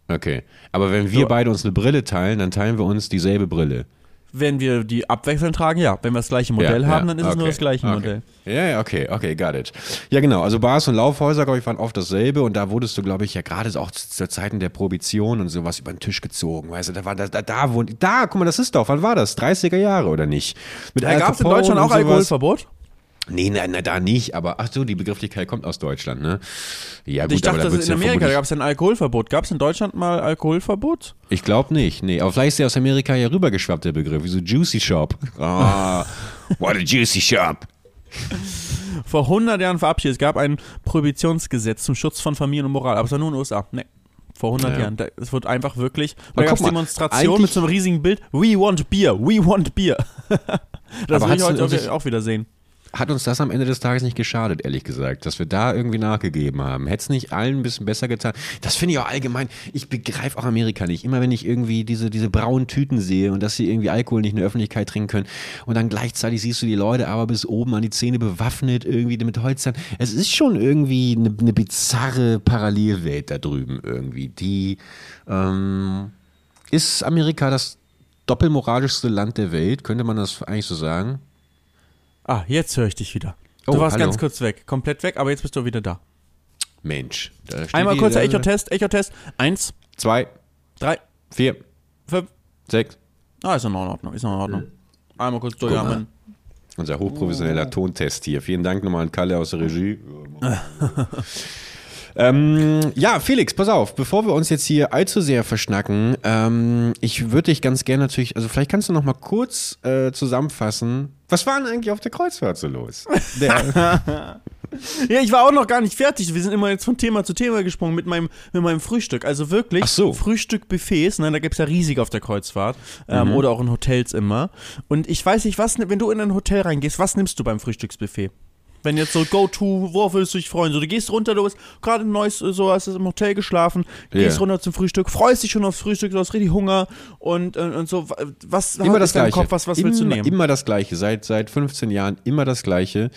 Okay. Aber wenn wir So. beide uns eine Brille teilen, dann teilen wir uns dieselbe Brille. Wenn wir die abwechselnd tragen, ja. Wenn wir das gleiche Modell Ja, haben, ja, dann ist es nur okay, das gleiche okay. Modell. Ja, ja, okay, okay, got it. Ja, genau. Also Bars und Laufhäuser, glaube ich, waren oft dasselbe und da wurdest du, glaube ich, ja gerade auch zu zu Zeiten der Prohibition und sowas über den Tisch gezogen. Weißt du, da war da, da, da, wo, da, guck mal, das ist doch, wann war das? 30er Jahre oder nicht? Mit Al Gab es in Deutschland auch. Alkoholverbot? Nee, na, na, da nicht, aber ach so, die Begrifflichkeit kommt aus Deutschland, ne? Ja, gut, ich dachte, aber da das in Amerika gab es ein Alkoholverbot. Gab es in Deutschland mal Alkoholverbot? Ich glaube nicht, nee. Aber vielleicht ist der aus Amerika ja rübergeschwappt, der Begriff. Wie so Juicy Shop. Ah, what a Juicy Shop. Vor 100 Jahren verabschiedet. Es gab ein Prohibitionsgesetz zum Schutz von Familien und Moral, aber es war nur in den USA. Nee. Vor 100 Ja. Jahren. Es wird einfach wirklich. Da gab es Demonstrationen mit so einem riesigen Bild. We want beer, we want beer. das will ich heute sich- auch wieder sehen. Hat uns das am Ende des Tages nicht geschadet, ehrlich gesagt, dass wir da irgendwie nachgegeben haben. Hätte es nicht allen ein bisschen besser getan. Das finde ich auch allgemein. Ich begreife auch Amerika nicht. Immer wenn ich irgendwie diese, diese braunen Tüten sehe und dass sie irgendwie Alkohol nicht in der Öffentlichkeit trinken können und dann gleichzeitig siehst du die Leute aber bis oben an die Zähne bewaffnet, irgendwie mit Holzern. Es ist schon irgendwie eine, eine bizarre Parallelwelt da drüben irgendwie. Die ähm, ist Amerika das doppelmoralischste Land der Welt, könnte man das eigentlich so sagen? Ah, jetzt höre ich dich wieder. Du Oh, warst hallo. ganz kurz weg. Komplett weg, aber jetzt bist du wieder da. Mensch. da Einmal kurzer da- Echo-Test. Echo-Test. Eins, Zwei, drei, vier, fünf. sechs. Ah, ist noch in Ordnung. Ist noch in Ordnung. Einmal kurz durchatmen. Unser hochprofessioneller Tontest hier. Vielen Dank nochmal an Kalle aus der Regie. ähm, ja, Felix, pass auf, bevor wir uns jetzt hier allzu sehr verschnacken, ähm, ich würde dich ganz gerne natürlich, also vielleicht kannst du noch mal kurz äh, zusammenfassen, was war denn eigentlich auf der Kreuzfahrt so los? Der, Ja, ich war auch noch gar nicht fertig. Wir sind immer jetzt von Thema zu Thema gesprungen mit meinem, mit meinem Frühstück. Also wirklich Ach so. Frühstückbuffets, ne, da gibt es ja riesig auf der Kreuzfahrt. Ähm, Mhm. Oder auch in Hotels immer. Und ich weiß nicht, was, wenn du in ein Hotel reingehst, was nimmst du beim Frühstücksbuffet? Wenn jetzt so Go-To, worauf willst du dich freuen? So, du gehst runter, du bist gerade ein neues, so hast du im Hotel geschlafen, gehst Ja. runter zum Frühstück, freust dich schon aufs Frühstück, du hast richtig Hunger und, und, und so. Was immer das Gleiche. Kopf, was, was immer, willst du nehmen? Immer das Gleiche. Seit, seit 15 Jahren immer das Gleiche.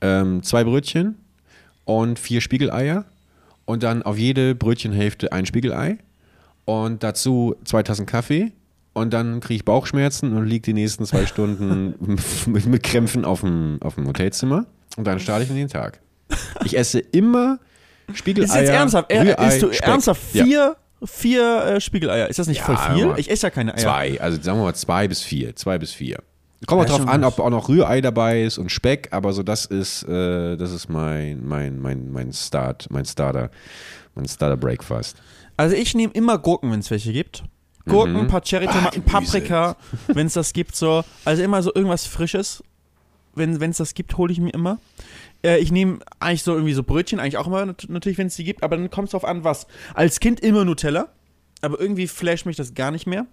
Ähm, zwei Brötchen und vier Spiegeleier und dann auf jede Brötchenhälfte ein Spiegelei und dazu zwei Tassen Kaffee und dann kriege ich Bauchschmerzen und liege die nächsten zwei Stunden mit, mit Krämpfen auf dem, auf dem Hotelzimmer und dann starte ich in den Tag. Ich esse immer Spiegeleier. Ist jetzt ernsthaft? Er, Rührei, isst du Speck. ernsthaft Ja. vier, vier äh, Spiegeleier? Ist das nicht Ja, voll viel? Ich esse ja keine Eier. Zwei, also sagen wir mal zwei bis vier. Zwei bis vier. Kommt auch drauf an, ob auch noch Rührei dabei ist und Speck, aber so das ist, äh, das ist mein, mein, mein, mein Start, mein Starter, mein Starter Breakfast. Also ich nehme immer Gurken, wenn es welche gibt. Gurken, ein paar Cherrytomaten, Ah. Paprika, wenn es das gibt. So. Also immer so irgendwas Frisches. Wenn es das gibt, hole ich mir immer. Äh, ich nehme eigentlich so irgendwie so Brötchen, eigentlich auch immer nat- natürlich, wenn es die gibt, aber dann kommt es drauf an, was. Als Kind immer Nutella, aber irgendwie flasht mich das gar nicht mehr.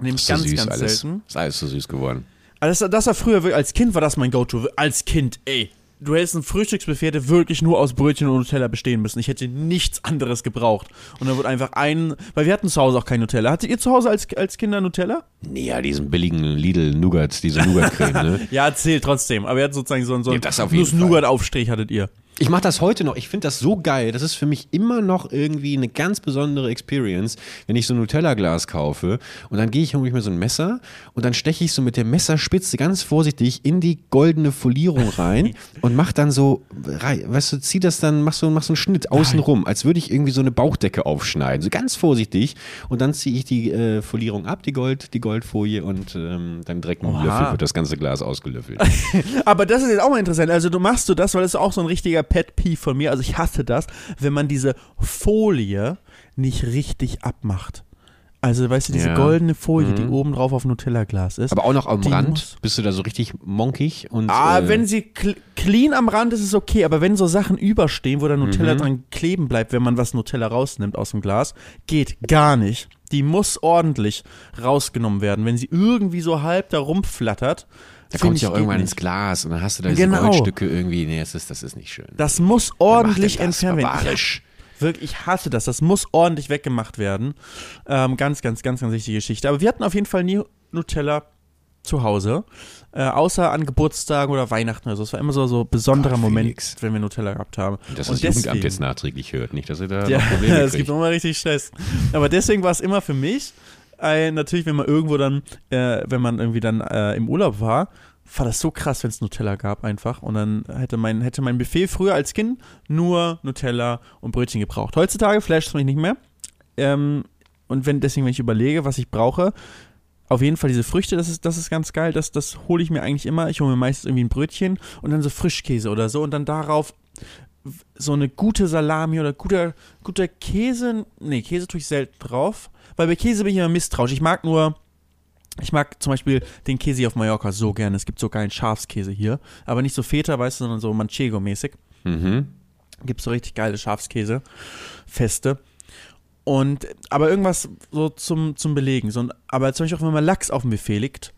Nehme ich Ist so ganz, süß ganz alles. selten. Ist alles so süß geworden. Also das, das war früher, als Kind war das mein Go-To. Als Kind, ey. Du hättest ein Frühstücksbuffet, der wirklich nur aus Brötchen und Nutella bestehen müssen. Ich hätte nichts anderes gebraucht. Und dann wird einfach ein, weil wir hatten zu Hause auch kein Nutella. Hattet ihr zu Hause als, als Kinder Nutella? Nee, ja, diesen billigen Lidl-Nougat, diese Nougat-Creme, ne? Ja, zählt trotzdem. Aber ihr hattet sozusagen so, einen- so Ja, einen das auf jeden Fall. Nuss-Nougat-Aufstrich hattet ihr. Ich mache das heute noch. Ich finde das so geil. Das ist für mich immer noch irgendwie eine ganz besondere Experience, wenn ich so ein Nutella-Glas kaufe und dann gehe ich hole ich mir so ein Messer und dann steche ich so mit der Messerspitze ganz vorsichtig in die goldene Folierung rein und mach dann so, weißt du, zieh das dann, mach so, mach so einen Schnitt außen rum, als würde ich irgendwie so eine Bauchdecke aufschneiden. So ganz vorsichtig und dann ziehe ich die äh, Folierung ab, die Gold, die Goldfolie und ähm, dann direkt mit dem. Löffel wird das ganze Glas ausgelöffelt. Aber das ist jetzt auch mal interessant. Also du machst du das, weil ist auch so ein richtiger Pet Peeve von mir. Also ich hasse das, wenn man diese Folie nicht richtig abmacht. Also, weißt du, diese Ja. goldene Folie, Mhm. die oben drauf auf Nutella-Glas ist. Aber auch noch am Rand bist du da so richtig monkig und. Ah, äh, wenn sie cl clean am Rand ist, ist es okay, aber wenn so Sachen überstehen, wo da Nutella Mhm. dran kleben bleibt, wenn man was Nutella rausnimmt aus dem Glas, geht gar nicht. Die muss ordentlich rausgenommen werden. Wenn sie irgendwie so halb da rumflattert, da kommt ja auch irgendwann ins Glas und dann hast du da diese Genau. Goldstücke irgendwie. Nee, das ist, das ist nicht schön. Das muss ordentlich das? entfernt werden. Wirklich, ich hasse das. Das muss ordentlich weggemacht werden. Ähm, ganz, ganz, ganz, ganz wichtige Geschichte. Aber wir hatten auf jeden Fall nie Nutella zu Hause. Äh, außer an Geburtstagen oder Weihnachten oder so. Es war immer so so ein besonderer Gott, Moment, Felix. wenn wir Nutella gehabt haben. Dass Und das Jugendamt deswegen- jetzt nachträglich hört, nicht, dass ihr da Ja, noch Probleme es gibt immer richtig Stress. Aber deswegen war es immer für mich, äh, natürlich, wenn man irgendwo dann, äh, wenn man irgendwie dann äh, im Urlaub war, war das so krass, wenn es Nutella gab einfach. Und dann hätte mein, hätte mein Buffet früher als Kind nur Nutella und Brötchen gebraucht. Heutzutage flasht es mich nicht mehr. Ähm, und wenn, deswegen, wenn ich überlege, was ich brauche, auf jeden Fall diese Früchte, das ist, das ist ganz geil. Das, das hole ich mir eigentlich immer. Ich hole mir meistens irgendwie ein Brötchen und dann so Frischkäse oder so und dann darauf so eine gute Salami oder guter, guter Käse. Nee, Käse tue ich selten drauf. Weil bei Käse bin ich immer misstrauisch. Ich mag nur. Ich mag zum Beispiel den Käse hier auf Mallorca so gerne. Es gibt so geilen Schafskäse hier. Aber nicht so Feta, weißt du, sondern so Manchego-mäßig. Mhm. Gibt so richtig geile Schafskäse. Feste. Und, aber irgendwas so zum, zum Belegen. So, aber zum Beispiel auch wenn mal Lachs auf dem Buffet liegt,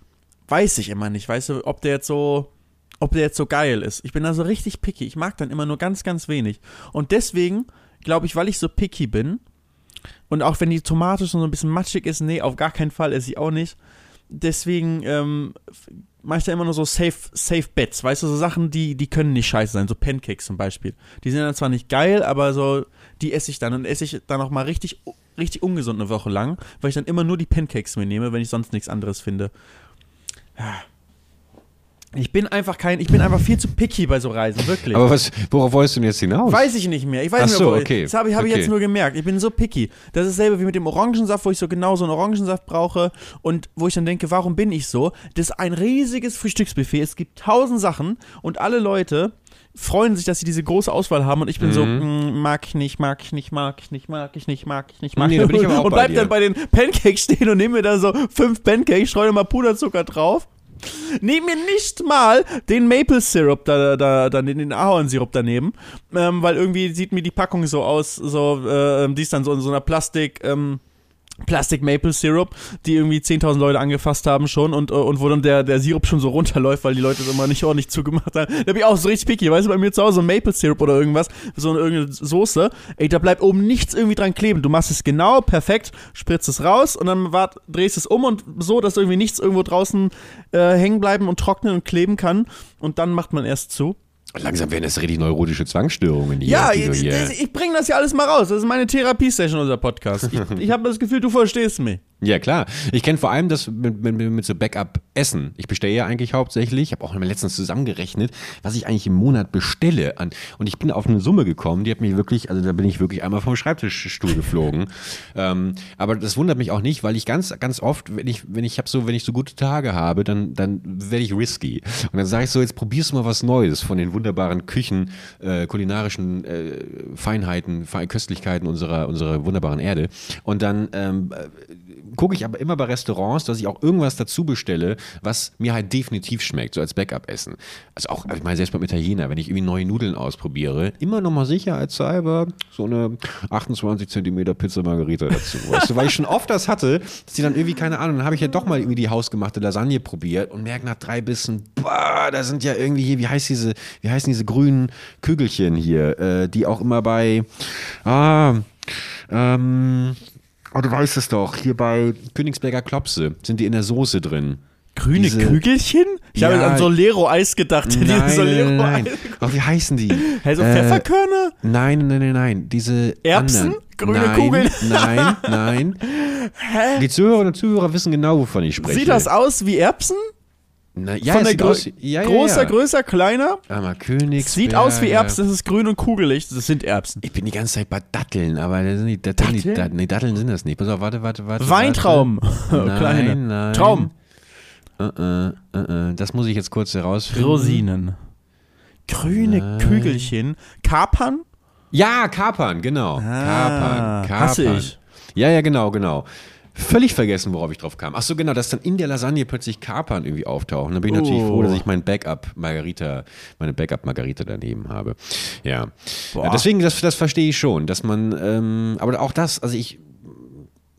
weiß ich immer nicht, weißt du, ob der jetzt so, ob der jetzt so geil ist. Ich bin da so richtig picky. Ich mag dann immer nur ganz, ganz wenig. Und deswegen, glaube ich, weil ich so picky bin, und auch wenn die Tomate schon so ein bisschen matschig ist, nee, auf gar keinen Fall esse ich auch nicht. Deswegen ähm, mache ich da immer nur so safe, safe Bets, weißt du, so Sachen, die, die können nicht scheiße sein, so Pancakes zum Beispiel. Die sind dann zwar nicht geil, aber so, die esse ich dann und esse ich dann auch mal richtig, richtig ungesund eine Woche lang, weil ich dann immer nur die Pancakes mir nehme, wenn ich sonst nichts anderes finde. Ja. Ich bin einfach kein, ich bin einfach viel zu picky bei so Reisen, wirklich. Aber was, worauf wolltest du denn jetzt hinaus? Weiß ich nicht mehr. Ich weiß Ach nicht so, mehr, wo- okay. Das habe ich, hab ich Okay. jetzt nur gemerkt. Ich bin so picky. Das ist dasselbe wie mit dem Orangensaft, wo ich so genau so einen Orangensaft brauche und wo ich dann denke, warum bin ich so? Das ist ein riesiges Frühstücksbuffet. Es gibt tausend Sachen und alle Leute freuen sich, dass sie diese große Auswahl haben und ich bin so, Mhm. mm, mag ich nicht, mag ich nicht, mag ich nicht, mag ich nicht, mag ich nicht, mag Nee, ich nicht. ich auch und bleib dann bei den Pancakes stehen und nehme mir da so fünf Pancakes, streue mal Puderzucker drauf. Nehm mir nicht mal den Maple Syrup da, da, da den Ahornsirup daneben, ähm, weil irgendwie sieht mir die Packung so aus, so, äh, die ist dann so in so einer Plastik, ähm, Plastik Maple Syrup, die irgendwie 10.000 Leute angefasst haben schon und, äh, und wo dann der, der Sirup schon so runterläuft, weil die Leute es immer nicht ordentlich zugemacht haben. Da bin ich auch so richtig picky, weißt du, bei mir zu Hause Maple Syrup oder irgendwas, so eine irgendeine Soße, ey, da bleibt oben nichts irgendwie dran kleben. Du machst es genau, perfekt, spritzt es raus und dann wart, drehst es um und so, dass irgendwie nichts irgendwo draußen äh, hängen bleiben und trocknen und kleben kann und dann macht man erst zu. Langsam werden das richtig neurotische Zwangsstörungen hier. Ja, ich, ich bringe das ja alles mal raus. Das ist meine Therapiesession, unser Podcast. Ich, ich habe das Gefühl, du verstehst mich. Ja, klar. Ich kenne vor allem das mit, mit, mit so Backup-Essen. Ich bestelle ja eigentlich hauptsächlich, ich habe auch letztens zusammengerechnet, was ich eigentlich im Monat bestelle. An, und ich bin auf eine Summe gekommen, die hat mich wirklich, also da bin ich wirklich einmal vom Schreibtischstuhl geflogen. ähm, aber das wundert mich auch nicht, weil ich ganz, ganz oft, wenn ich, wenn ich habe so, wenn ich so gute Tage habe, dann, dann werde ich risky. Und dann sage ich so, jetzt probierst du mal was Neues von den wunderbaren Küchen, äh, kulinarischen äh, Feinheiten, Fe Köstlichkeiten unserer, unserer wunderbaren Erde. Und dann ähm, gucke ich aber immer bei Restaurants, dass ich auch irgendwas dazu bestelle, was mir halt definitiv schmeckt, so als Backup-Essen. Also auch, also ich meine, selbst beim Italiener, wenn ich irgendwie neue Nudeln ausprobiere, immer nochmal sicherheitshalber so eine 28 Zentimeter Pizza Margherita dazu. Weißt du, weil ich schon oft das hatte, dass die dann irgendwie, keine Ahnung, dann habe ich ja doch mal irgendwie die hausgemachte Lasagne probiert und merke nach drei Bissen, boah, da sind ja irgendwie hier, wie heißt diese, wie heißen diese grünen Kügelchen hier, äh, die auch immer bei, ah, ähm, Oh, du weißt es doch. Hier bei Königsberger Klopse sind die in der Soße drin. Grüne Diese- Kügelchen? Ich habe Ja. jetzt an Solero-Eis gedacht. Nein, nein, Solero-Eis. nein. Oh, wie heißen die? Hey, so Äh, Pfefferkörner? Nein, nein, nein, nein. Diese Erbsen? anderen. Grüne nein, Kugeln? Nein, nein. Hä? Die Zuhörerinnen und Zuhörer wissen genau, wovon ich spreche. Sieht das aus wie Erbsen? Na, ja, Von der Grö aus, ja, ja, Größer, ja. größer, kleiner? Aber Königsberger. Sieht aus wie Erbsen. Das ist grün und kugelig. Das sind Erbsen. Ich bin die ganze Zeit bei Datteln, aber das sind die Datteln. Die, Datteln? Nee, Datteln sind das nicht. Pass auf, warte, warte, warte. Weintrauben. Warte. Nein, Kleine. nein. Traum. Äh, äh, äh, äh. Das muss ich jetzt kurz herausfinden. Rosinen. Grüne Nein. Kügelchen. Kapern? Ja, Kapern, genau. Ah, Kapern, Kapern. hasse ich. Ja, ja, genau, genau. Völlig vergessen, worauf ich drauf kam. Ach so, genau, dass dann in der Lasagne plötzlich Kapern irgendwie auftauchen. Da bin ich natürlich Oh. froh, dass ich mein Backup Margarita, meine Backup Margarita daneben habe. Ja. Ja deswegen, das, das verstehe ich schon, dass man, ähm, aber auch das, also ich,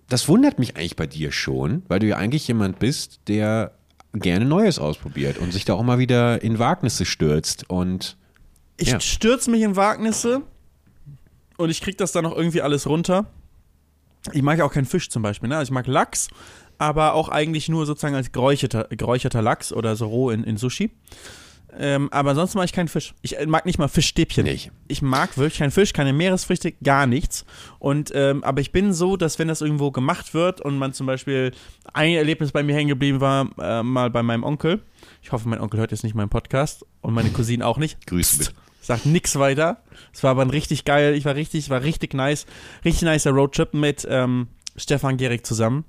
das wundert mich eigentlich bei dir schon, weil du ja eigentlich jemand bist, der gerne Neues ausprobiert und sich da auch mal wieder in Wagnisse stürzt und Ich Ja. stürze mich in Wagnisse und ich krieg das dann noch irgendwie alles runter. Ich mag ja auch keinen Fisch zum Beispiel, ne? Also ich mag Lachs, aber auch eigentlich nur sozusagen als geräucherter, geräucherter Lachs oder so roh in, in Sushi. Ähm, aber sonst mag ich keinen Fisch. Ich äh, mag nicht mal Fischstäbchen. Nicht. Ich mag wirklich keinen Fisch, keine Meeresfrüchte, gar nichts. Und ähm, aber ich bin so, dass wenn das irgendwo gemacht wird und man zum Beispiel ein Erlebnis bei mir hängen geblieben war, äh, mal bei meinem Onkel. Ich hoffe, mein Onkel hört jetzt nicht meinen Podcast und meine Cousine auch nicht. Grüße bitte. Sagt nix weiter. Es war aber ein richtig geil, ich war richtig, war richtig nice, richtig nicer Roadtrip mit ähm, Stefan Gehrig zusammen.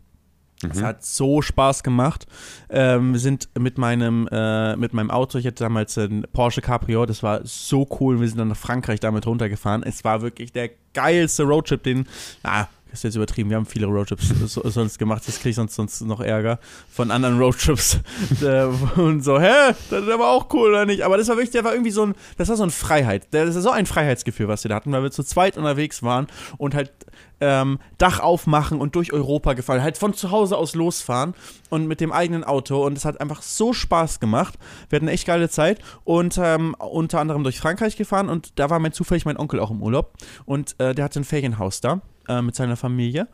Es hat so Spaß gemacht. Ähm, wir sind mit meinem, äh, mit meinem Auto, ich hatte damals ein Porsche Cabrio, das war so cool. Wir sind dann nach Frankreich damit runtergefahren. Es war wirklich der geilste Roadtrip, den, ah, ist jetzt übertrieben, wir haben viele Roadtrips so, sonst gemacht, das kriege ich sonst, sonst noch Ärger von anderen Roadtrips. äh, und so, hä, das war auch cool, oder nicht? Aber das war wirklich, der war irgendwie so ein, das war so ein Freiheit, das ist so ein Freiheitsgefühl, was wir da hatten, weil wir zu zweit unterwegs waren und halt ähm, Dach aufmachen und durch Europa gefahren, halt von zu Hause aus losfahren und mit dem eigenen Auto. Und es hat einfach so Spaß gemacht. Wir hatten eine echt geile Zeit. Und ähm, unter anderem durch Frankreich gefahren. Und da war mein zufällig mein Onkel auch im Urlaub. Und äh, der hatte ein Ferienhaus da äh, mit seiner Familie.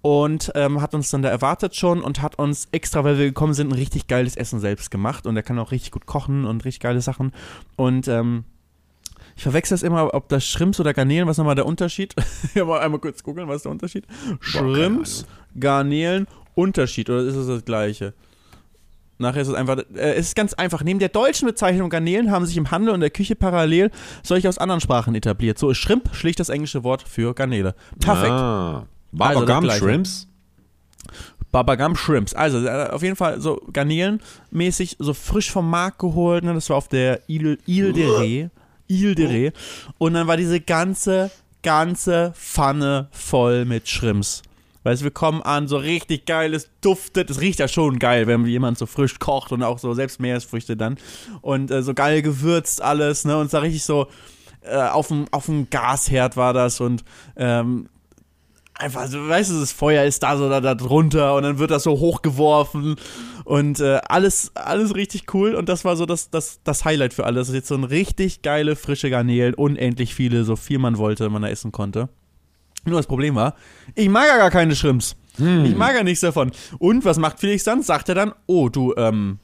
Und ähm, hat uns dann da erwartet schon und hat uns extra, weil wir gekommen sind, ein richtig geiles Essen selbst gemacht. Und er kann auch richtig gut kochen und richtig geile Sachen. Und ähm, ich verwechsel es immer, ob das Shrimps oder Garnelen, was ist nochmal der Unterschied? ja, mal einmal kurz gucken, was ist der Unterschied? Shrimps, Garnelen, Unterschied oder ist es das gleiche? Nachher ist es einfach, äh, es ist ganz einfach. Neben der deutschen Bezeichnung Garnelen haben sich im Handel und der Küche parallel solche aus anderen Sprachen etabliert. So ist Shrimp schlicht das englische Wort für Garnele. Perfekt. Ah. Also das Babagam Gleiche. Shrimps? Babagam Shrimps. Also äh, auf jeden Fall so Garnelenmäßig, so frisch vom Markt geholt. Ne? Das war auf der Ile, Ile de Ré. Ile de Ré. Und dann war diese ganze, ganze Pfanne voll mit Shrimps. Weißt du, wir kommen an, so richtig geil, es duftet, es riecht ja schon geil, wenn jemand so frisch kocht und auch so selbst Meeresfrüchte dann. Und äh, so geil gewürzt alles, ne? Und es war richtig so, äh, auf dem Gasherd war das und ähm, einfach so, weißt du, das Feuer ist da so da, da drunter und dann wird das so hochgeworfen und äh, alles, alles richtig cool und das war so das, das, das Highlight für alle. Das ist jetzt so ein richtig geile, frische Garnelen, unendlich viele, so viel man wollte, man da essen konnte. Nur das Problem war, ich mag ja gar keine Shrimps. Ich mag ja nichts davon. Und was macht Felix dann? Sagt er dann, oh, du, ähm,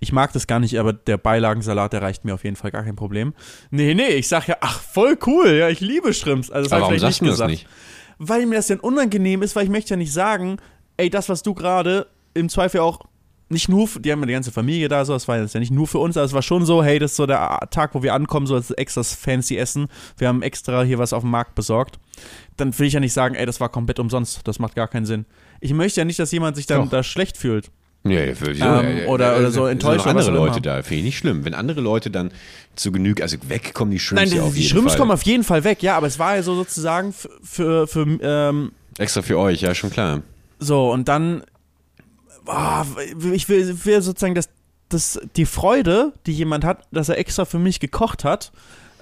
ich mag das gar nicht, aber der Beilagensalat, der reicht mir auf jeden Fall gar kein Problem. Nee, nee, ich sag ja, ach, voll cool, ja, ich liebe Shrimps. Also das Aber warum ich vielleicht sagst du das gesagt nicht? Weil mir das dann unangenehm ist, weil ich möchte ja nicht sagen, ey, das, was du gerade im Zweifel auch nicht nur, für, die haben ja die ganze Familie da, so, das war jetzt ja nicht nur für uns, aber es war schon so, hey, das ist so der Tag, wo wir ankommen, so als extra fancy Essen. Wir haben extra hier was auf dem Markt besorgt. Dann will ich ja nicht sagen, ey, das war komplett umsonst, das macht gar keinen Sinn. Ich möchte ja nicht, dass jemand sich dann Doch. da schlecht fühlt. Nee, für, Ähm, oder- oder so enttäuscht Sind andere Leute da, finde ich nicht schlimm. Wenn andere Leute dann zu Genüge, also wegkommen die Shrimps Nein, die, ja auf die jeden Shrimps Fall. kommen auf jeden Fall weg, ja, aber es war ja so sozusagen für, für, ähm, Extra für euch, ja, schon klar. So, und dann, ah, ich will, will sozusagen, dass, dass die Freude, die jemand hat, dass er extra für mich gekocht hat,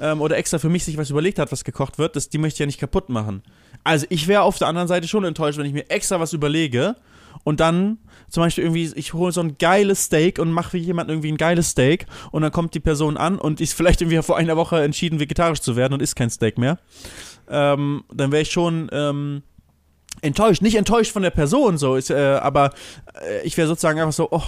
ähm, oder extra für mich sich was überlegt hat, was gekocht wird, das, die möchte ich ja nicht kaputt machen. Also ich wäre auf der anderen Seite schon enttäuscht, wenn ich mir extra was überlege und dann zum Beispiel irgendwie, ich hole so ein geiles Steak und mache für jemanden irgendwie ein geiles Steak und dann kommt die Person an und ist vielleicht irgendwie vor einer Woche entschieden, vegetarisch zu werden und isst kein Steak mehr. Ähm, dann wäre ich schon ähm, enttäuscht. Nicht enttäuscht von der Person, so, ist, äh, aber äh, ich wäre sozusagen einfach so, oh,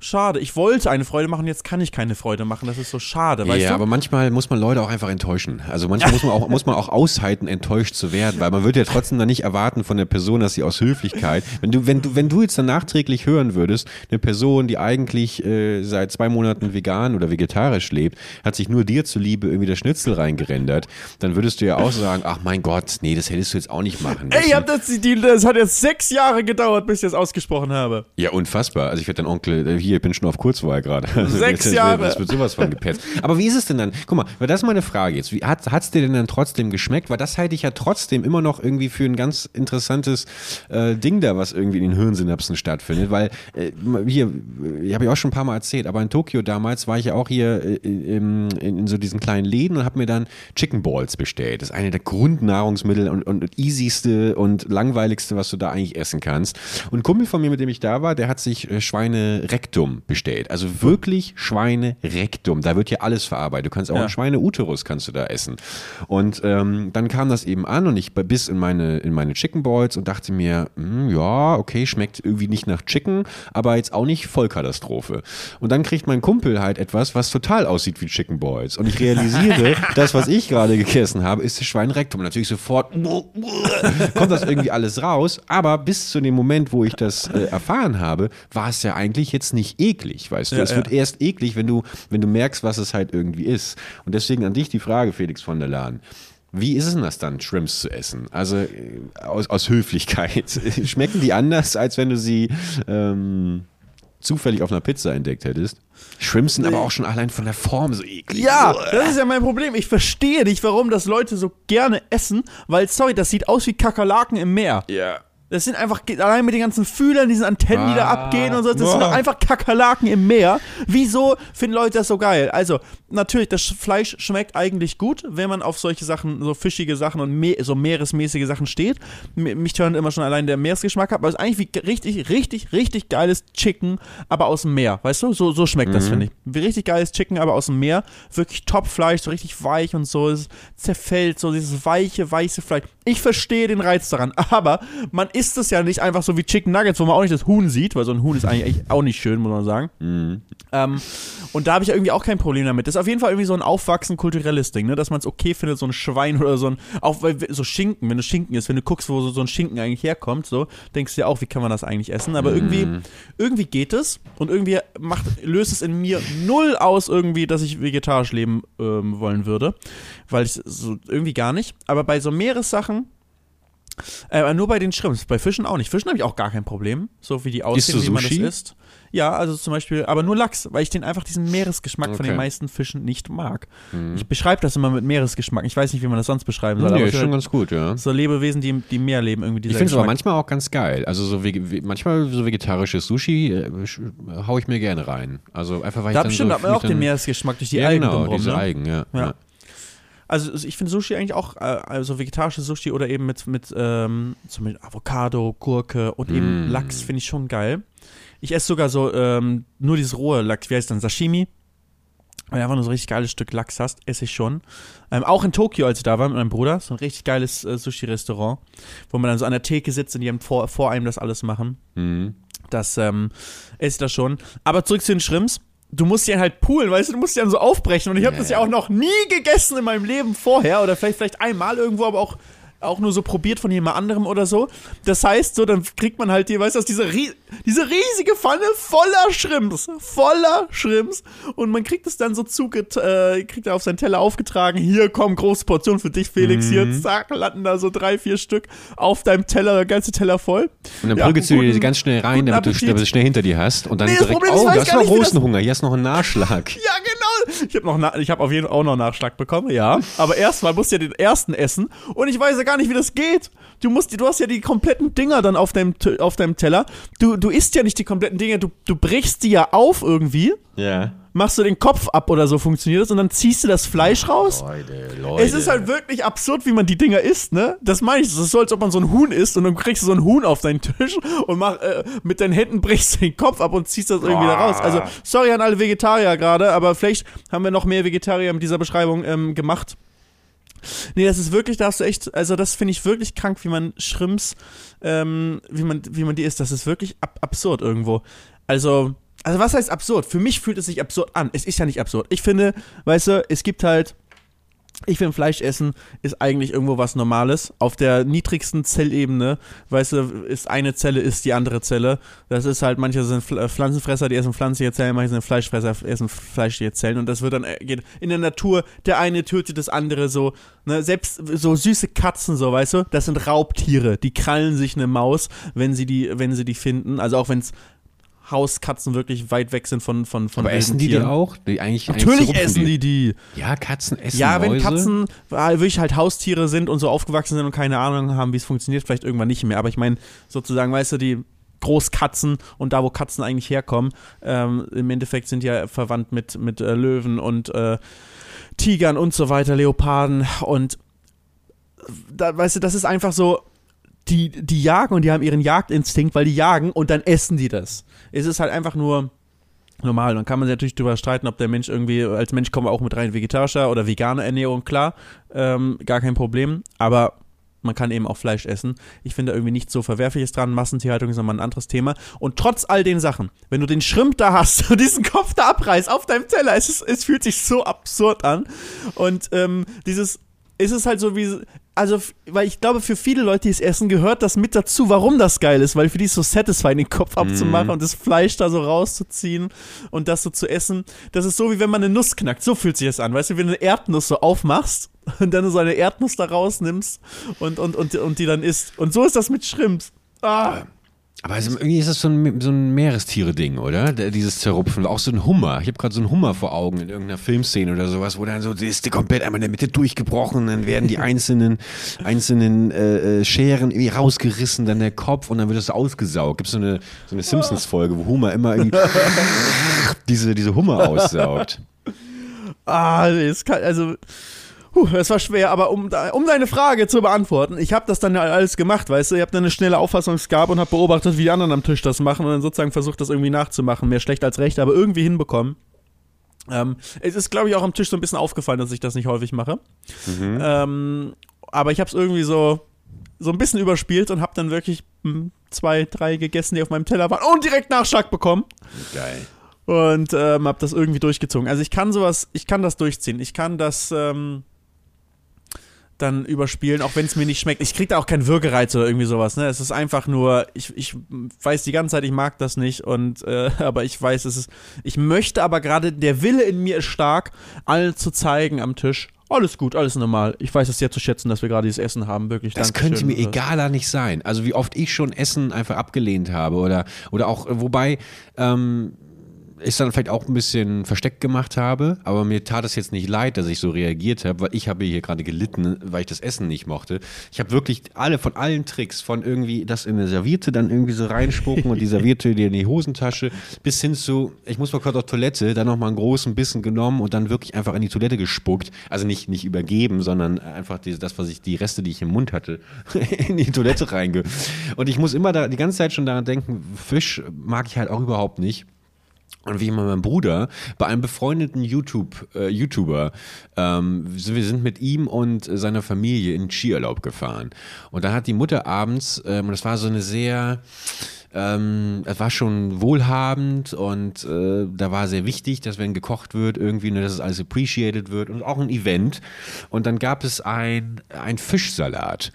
schade, ich wollte eine Freude machen, jetzt kann ich keine Freude machen. Das ist so schade, weißt ja, du? aber manchmal muss man Leute auch einfach enttäuschen. Also manchmal muss man auch, muss man auch aushalten, enttäuscht zu werden, weil man wird ja trotzdem dann nicht erwarten von der Person, dass sie aus Höflichkeit, wenn du, wenn du, wenn du jetzt dann nachträglich hören würdest, eine Person, die eigentlich äh, seit zwei Monaten vegan oder vegetarisch lebt, hat sich nur dir zuliebe irgendwie das Schnitzel reingerendert, dann würdest du ja auch sagen, ach mein Gott, nee, das hättest du jetzt auch nicht machen Ey, müssen. ich hab das, die, das hat jetzt sechs Jahre gedauert, bis ich das ausgesprochen habe. Ja, unfassbar. Also ich werde dein Onkel, äh, hier, ich bin schon auf Kurzwahl gerade. Also Sechs das- Jahre. Das wird sowas von gepetzt. Aber wie ist es denn dann? Guck mal, weil das ist meine Frage jetzt. Wie hat es dir denn dann trotzdem geschmeckt? Weil das halte ich ja trotzdem immer noch irgendwie für ein ganz interessantes äh, Ding da, was irgendwie in den Hirnsynapsen stattfindet. Weil äh, hier, ich habe ja auch schon ein paar Mal erzählt, aber in Tokio damals war ich ja auch hier äh, in, in, in so diesen kleinen Läden und habe mir dann Chicken Balls bestellt. Das ist eine der Grundnahrungsmittel und, und easyste und langweiligste, was du da eigentlich essen kannst. Und ein Kumpel von mir, mit dem ich da war, der hat sich äh, Schweine-Rektum bestellt. Also wirklich Schweine-Rektum. Da wird ja alles verarbeitet. Du kannst auch Ja. einen Schweine-Uterus kannst du da essen. Und ähm, dann kam das eben an und ich biss in meine, in meine Chicken Balls und dachte mir, hm, ja, okay, schmeckt irgendwie nicht nach Chicken, aber jetzt auch nicht Vollkatastrophe. Und dann kriegt mein Kumpel halt etwas, was total aussieht wie Chicken Balls. Und ich realisiere, das, was ich gerade gegessen habe, ist das Schweinrektum. Natürlich sofort kommt das irgendwie alles raus. Aber bis zu dem Moment, wo ich das äh, erfahren habe, war es ja eigentlich jetzt nicht eklig, weißt du. Ja, es ja. wird erst eklig, wenn du, wenn du merkst, was es halt irgendwie ist. Und deswegen an dich die Frage, Felix von der Lahn. Wie ist es denn das dann, Shrimps zu essen? Also äh, aus, aus Höflichkeit. Schmecken die anders, als wenn du sie ähm, zufällig auf einer Pizza entdeckt hättest? Shrimps sind aber auch schon allein von der Form so eklig. Ja, das ist ja mein Problem. Ich verstehe nicht, warum das Leute so gerne essen, weil, sorry, das sieht aus wie Kakerlaken im Meer. Ja. Das sind einfach, allein mit den ganzen Fühlern, diesen Antennen, die da Ah. abgehen und so, das sind Boah. doch einfach Kakerlaken im Meer. Wieso finden Leute das so geil? Also, natürlich, das Fleisch schmeckt eigentlich gut, wenn man auf solche Sachen, so fischige Sachen und me so meeresmäßige Sachen steht. Mich tönt immer schon allein der Meeresgeschmack ab, aber es ist eigentlich wie richtig, richtig, richtig geiles Chicken, aber aus dem Meer, weißt du? So, so schmeckt das, finde ich. Wie richtig geiles Chicken, aber aus dem Meer. Wirklich Top-Fleisch, so richtig weich und so. Es zerfällt, so dieses weiche, weiße Fleisch. Ich verstehe den Reiz daran, aber man isst es ja nicht einfach so wie Chicken Nuggets, wo man auch nicht das Huhn sieht, weil so ein Huhn ist eigentlich auch nicht schön, muss man sagen. Ähm, und da habe ich ja irgendwie auch kein Problem damit. Das ist auf jeden Fall irgendwie so ein aufwachsen kulturelles Ding, ne? dass man es okay findet, so ein Schwein oder so ein, auch weil so Schinken, wenn du Schinken ist, wenn du guckst, wo so, so ein Schinken eigentlich herkommt, so, denkst du ja auch, wie kann man das eigentlich essen? Aber irgendwie, irgendwie geht es und irgendwie macht, löst es in mir null aus irgendwie, dass ich vegetarisch leben ähm, wollen würde, weil ich so irgendwie gar nicht. Aber bei so Meeressachen äh, nur bei den Shrimps, bei Fischen auch nicht. Fischen habe ich auch gar kein Problem, so wie die aussehen, wie man das isst. Ja, also zum Beispiel, aber nur Lachs, weil ich den einfach diesen Meeresgeschmack von Okay. den meisten Fischen nicht mag. Ich beschreibe das immer mit Meeresgeschmack. Ich weiß nicht, wie man das sonst beschreiben soll, Nee, aber ist schon ganz gut, ja. so Lebewesen, die, die im Meer leben, irgendwie dieser Ich finde es aber manchmal auch ganz geil. Also so ve- manchmal so vegetarisches Sushi äh, hau ich mir gerne rein. Also einfach weil Da ich dann bestimmt so, hat man auch den Meeresgeschmack durch die ja, Algen genau, drumherum, diese ne? Algen, ja. Ja. ja. Also ich finde Sushi eigentlich auch, äh, also vegetarisches Sushi oder eben mit, mit ähm, zum Beispiel Avocado, Gurke und eben Mm. Lachs finde ich schon geil. Ich esse sogar so ähm, nur dieses rohe Lachs, wie heißt dann Sashimi. Wenn du einfach nur so ein richtig geiles Stück Lachs hast, esse ich schon. Ähm, auch in Tokio, als ich da war mit meinem Bruder, so ein richtig geiles äh, Sushi-Restaurant, wo man dann so an der Theke sitzt und die haben vor, vor einem das alles machen. Mhm. Das ähm, esse ich das schon. Aber zurück zu den Shrimps. Du musst dann halt poolen, weißt du, du musst dann so aufbrechen. Und ich habe das ja auch noch nie gegessen in meinem Leben vorher. Oder vielleicht, vielleicht einmal irgendwo, aber auch, auch nur so probiert von jemand anderem oder so. Das heißt, so, dann kriegt man halt hier, weißt du, aus dieser rie diese riesige Pfanne voller Shrimps. Voller Shrimps. Und man kriegt es dann so zuget äh, kriegt er auf seinen Teller aufgetragen. Hier, komm, große Portion für dich, Felix. Hier, zack, landen da so drei, vier Stück auf deinem Teller, der ganze Teller voll. Und dann Ja, prügelst du die ganz schnell rein, damit du, damit du schnell hinter dir hast. Und dann Nee, das direkt, Problem oh, du hast noch großen Hunger, hier ist noch ein Nachschlag. Ja, genau. Ich habe habe auf jeden Fall auch noch Nachschlag bekommen, ja. Aber erstmal musst du ja den ersten essen und ich weiß ja gar nicht, wie das geht. Du musst, du hast ja die kompletten Dinger dann auf deinem, auf deinem Teller. Du, du isst ja nicht die kompletten Dinger, du, du brichst die ja auf irgendwie, Ja. machst du den Kopf ab oder so funktioniert das und dann ziehst du das Fleisch raus. Leute, Leute. Es ist halt wirklich absurd, wie man die Dinger isst, ne? Das meine ich. Das ist so, als ob man so ein Huhn isst und dann kriegst du so ein Huhn auf deinen Tisch und mach, äh, mit deinen Händen brichst du den Kopf ab und ziehst das irgendwie da raus. Also, sorry an alle Vegetarier gerade, aber vielleicht haben wir noch mehr Vegetarier mit dieser Beschreibung ähm, gemacht. Nee, das ist wirklich, da hast du echt, also das finde ich wirklich krank, wie man Shrimps, ähm, wie man, wie man die isst. Das ist wirklich ab absurd irgendwo. Also, also was heißt absurd? Für mich fühlt es sich absurd an. Es ist ja nicht absurd. Ich finde, weißt du, es gibt halt, ich finde Fleisch essen ist eigentlich irgendwo was Normales. Auf der niedrigsten Zellebene, weißt du, ist eine Zelle ist die andere Zelle. Das ist halt, manche sind äh, Pflanzenfresser, die essen pflanzliche Zellen, manche sind Fleischfresser, essen fleischliche Zellen. Und das wird dann, äh, geht in der Natur, der eine tötet das andere so, ne, selbst so süße Katzen, so, weißt du, das sind Raubtiere. Die krallen sich eine Maus, wenn sie die, wenn sie die finden. Also auch wenn es Hauskatzen wirklich weit weg sind von von von Aber essen die Tieren. die auch? Die eigentlich, Natürlich eigentlich essen die die. Ja, Katzen essen Ja, wenn Mäuse. Katzen äh, wirklich halt Haustiere sind und so aufgewachsen sind und keine Ahnung haben, wie es funktioniert, vielleicht irgendwann nicht mehr. Aber ich meine, sozusagen, weißt du, die Großkatzen und da, wo Katzen eigentlich herkommen, ähm, im Endeffekt sind ja verwandt mit, mit äh, Löwen und äh, Tigern und so weiter, Leoparden und da, weißt du, das ist einfach so, die, die jagen und die haben ihren Jagdinstinkt, weil die jagen und dann essen die das. Es ist halt einfach nur normal. Dann kann man sich natürlich darüber streiten, ob der Mensch irgendwie, als Mensch kommen wir auch mit rein vegetarischer oder veganer Ernährung, klar, ähm, gar kein Problem, aber man kann eben auch Fleisch essen. Ich finde da irgendwie nichts so Verwerfliches dran. Massentierhaltung ist nochmal ein anderes Thema. Und trotz all den Sachen, wenn du den Schrimp da hast und diesen Kopf da abreißt auf deinem Teller, es, ist, es fühlt sich so absurd an. Und ähm, dieses, ist es halt so wie, also, weil ich glaube, für viele Leute, die es essen, gehört das mit dazu, warum das geil ist, weil für die ist so satisfying, den Kopf abzumachen und das Fleisch da so rauszuziehen und das so zu essen. Das ist so, wie wenn man eine Nuss knackt. So fühlt sich das an, weißt du, wenn du eine Erdnuss so aufmachst und dann so eine Erdnuss da rausnimmst und, und, und, und die dann isst. Und so ist das mit Shrimps. Ah. Aber also irgendwie ist das so ein, so ein Meerestiere-Ding, oder? Der- Dieses Zerrupfen. Auch so ein Hummer. Ich habe gerade so einen Hummer vor Augen in irgendeiner Filmszene oder sowas, wo dann so, die ist komplett einmal in der Mitte durchgebrochen, dann werden die einzelnen, einzelnen äh, äh, Scheren irgendwie rausgerissen, dann der Kopf und dann wird das ausgesaugt. Gibt so eine, so eine Simpsons-Folge, wo Hummer immer irgendwie diese, diese Hummer aussaugt. Ah, es kann, also, puh, das war schwer, aber um, um deine Frage zu beantworten, ich habe das dann ja alles gemacht, weißt du, ich habe dann eine schnelle Auffassungsgabe und habe beobachtet, wie die anderen am Tisch das machen und dann sozusagen versucht, das irgendwie nachzumachen, mehr schlecht als recht, aber irgendwie hinbekommen. Ähm, es ist, glaube ich, auch am Tisch so ein bisschen aufgefallen, dass ich das nicht häufig mache. Ähm, aber ich habe es irgendwie so, so ein bisschen überspielt und habe dann wirklich hm, zwei, drei gegessen, die auf meinem Teller waren und direkt Nachschlag bekommen Geil. und ähm, habe das irgendwie durchgezogen. Also ich kann sowas, ich kann das durchziehen. Ich kann das ähm, dann überspielen, auch wenn es mir nicht schmeckt. Ich krieg da auch keinen Würgereiz oder irgendwie sowas. Ne? Es ist einfach nur, ich, ich weiß die ganze Zeit, ich mag das nicht und äh, aber ich weiß, es ist. Ich möchte aber gerade, der Wille in mir ist stark, allen zu zeigen am Tisch. Alles gut, alles normal. Ich weiß es sehr zu schätzen, dass wir gerade dieses Essen haben, wirklich. Das Dankeschön. könnte mir egaler nicht sein. Also wie oft ich schon Essen einfach abgelehnt habe oder, oder auch, wobei ähm, ich dann vielleicht auch ein bisschen versteckt gemacht habe, aber mir tat es jetzt nicht leid, dass ich so reagiert habe, weil ich habe hier gerade gelitten, weil ich das Essen nicht mochte. Ich habe wirklich alle von allen Tricks, von irgendwie das in eine Serviette dann irgendwie so reinspucken und die Serviette dir in die Hosentasche, bis hin zu, ich muss mal kurz auf Toilette, dann nochmal einen großen Bissen genommen und dann wirklich einfach in die Toilette gespuckt. Also nicht, nicht übergeben, sondern einfach die, das, was ich, die Reste, die ich im Mund hatte, in die Toilette reinge. Und ich muss immer da die ganze Zeit schon daran denken, Fisch mag ich halt auch überhaupt nicht. Und wie immer mein Bruder bei einem befreundeten YouTube, äh, YouTuber, ähm, wir sind mit ihm und seiner Familie in Skiurlaub gefahren. Und dann hat die Mutter abends, ähm, und das war so eine sehr, ähm, es war schon wohlhabend und äh, da war sehr wichtig, dass wenn gekocht wird, irgendwie, ne, dass es alles appreciated wird und auch ein Event. Und dann gab es ein, ein Fischsalat.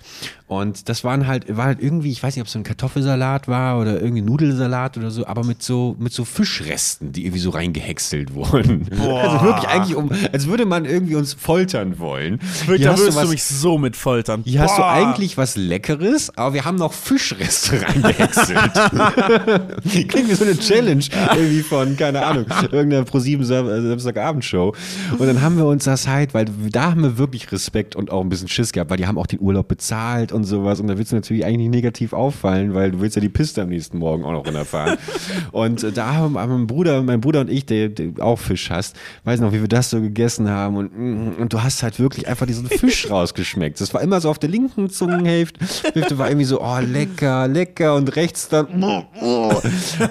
Und das waren halt, war halt irgendwie, ich weiß nicht, ob es so ein Kartoffelsalat war oder irgendwie Nudelsalat oder so, aber mit so, mit so Fischresten, die irgendwie so reingehäckselt wurden. Also wirklich eigentlich um, als würde man irgendwie uns foltern wollen. Wirklich, Hier da du würdest du was- mich so mit foltern. hier hast du Boah. eigentlich was Leckeres, aber wir haben noch Fischreste reingehäckselt. Klingt wie so eine Challenge irgendwie von, keine Ahnung, irgendeiner Pro7 Sam äh, Samstagabendshow. Und dann haben wir uns das halt, weil da haben wir wirklich Respekt und auch ein bisschen Schiss gehabt, weil die haben auch den Urlaub bezahlt und sowas. Und da willst du natürlich eigentlich nicht negativ auffallen, weil du willst ja die Piste am nächsten Morgen auch noch runterfahren. und äh, da haben mein Bruder, mein Bruder und ich, der, der auch Fisch hasst, weiß noch, wie wir das so gegessen haben. Und, mm, und du hast halt wirklich einfach diesen Fisch rausgeschmeckt. Das war immer so auf der linken Zungenhälfte, Hälfte war irgendwie so, oh, lecker, lecker. Und rechts dann, oh, oh.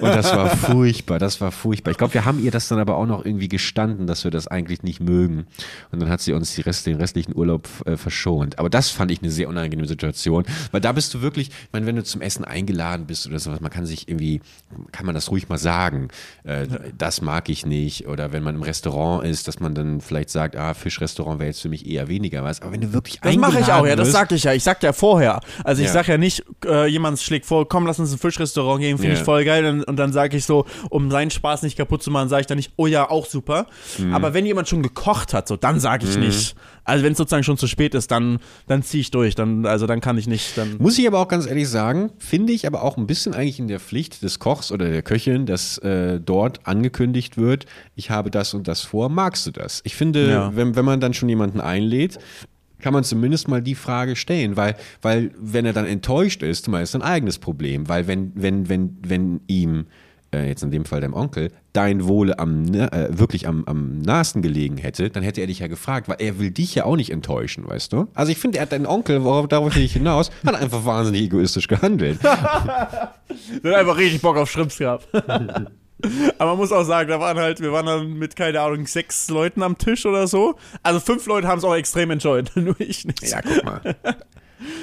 Und das war furchtbar, das war furchtbar. Ich glaube, wir haben ihr das dann aber auch noch irgendwie gestanden, dass wir das eigentlich nicht mögen. Und dann hat sie uns die Rest, den restlichen Urlaub äh, verschont. Aber das fand ich eine sehr unangenehme Situation, weil da bist du wirklich, ich meine, wenn du zum Essen eingeladen bist oder sowas, man kann sich irgendwie, kann man das ruhig mal sagen, äh, das mag ich nicht. Oder wenn man im Restaurant ist, dass man dann vielleicht sagt, ah, Fischrestaurant wäre jetzt für mich eher weniger was. Aber wenn du wirklich Das mache ich auch, ja, das wirst- sag ich ja. Ich sag ja vorher. Also ich Ja. sag ja nicht, äh, jemand schlägt vor, komm, lass uns ein Fischrestaurant gehen, finde Ja. ich voll geil. Und, und dann sage ich so, um seinen Spaß nicht kaputt zu machen, sage ich dann nicht, oh ja, auch super. Mhm. Aber wenn jemand schon gekocht hat, so, dann sage ich nicht. Also wenn es sozusagen schon zu spät ist, dann, dann ziehe ich durch. Dann, also dann kann ich nicht. Dann Muss ich aber auch ganz ehrlich sagen, finde ich aber auch ein bisschen eigentlich in der Pflicht des Kochs oder der Köchin, dass äh, dort angekündigt wird, ich habe das und das vor, magst du das? Ich finde, Ja. wenn, wenn man dann schon jemanden einlädt, kann man zumindest mal die Frage stellen, weil, weil wenn er dann enttäuscht ist, mal ist ein eigenes Problem, weil wenn, wenn, wenn, wenn ihm äh, jetzt in dem Fall deinem Onkel, dein Wohle am, na- äh, wirklich am, am nahesten gelegen hätte, dann hätte er dich ja gefragt, weil er will dich ja auch nicht enttäuschen, weißt du? Also ich finde, er hat deinen Onkel, worauf darauf will ich hinaus, hat einfach wahnsinnig egoistisch gehandelt. Der hat einfach richtig Bock auf Schrimps gehabt. Aber man muss auch sagen, da waren halt, wir waren dann mit, keine Ahnung, sechs Leuten am Tisch oder so. Also fünf Leute haben es auch extrem enjoyed, nur ich nicht. ja, guck mal.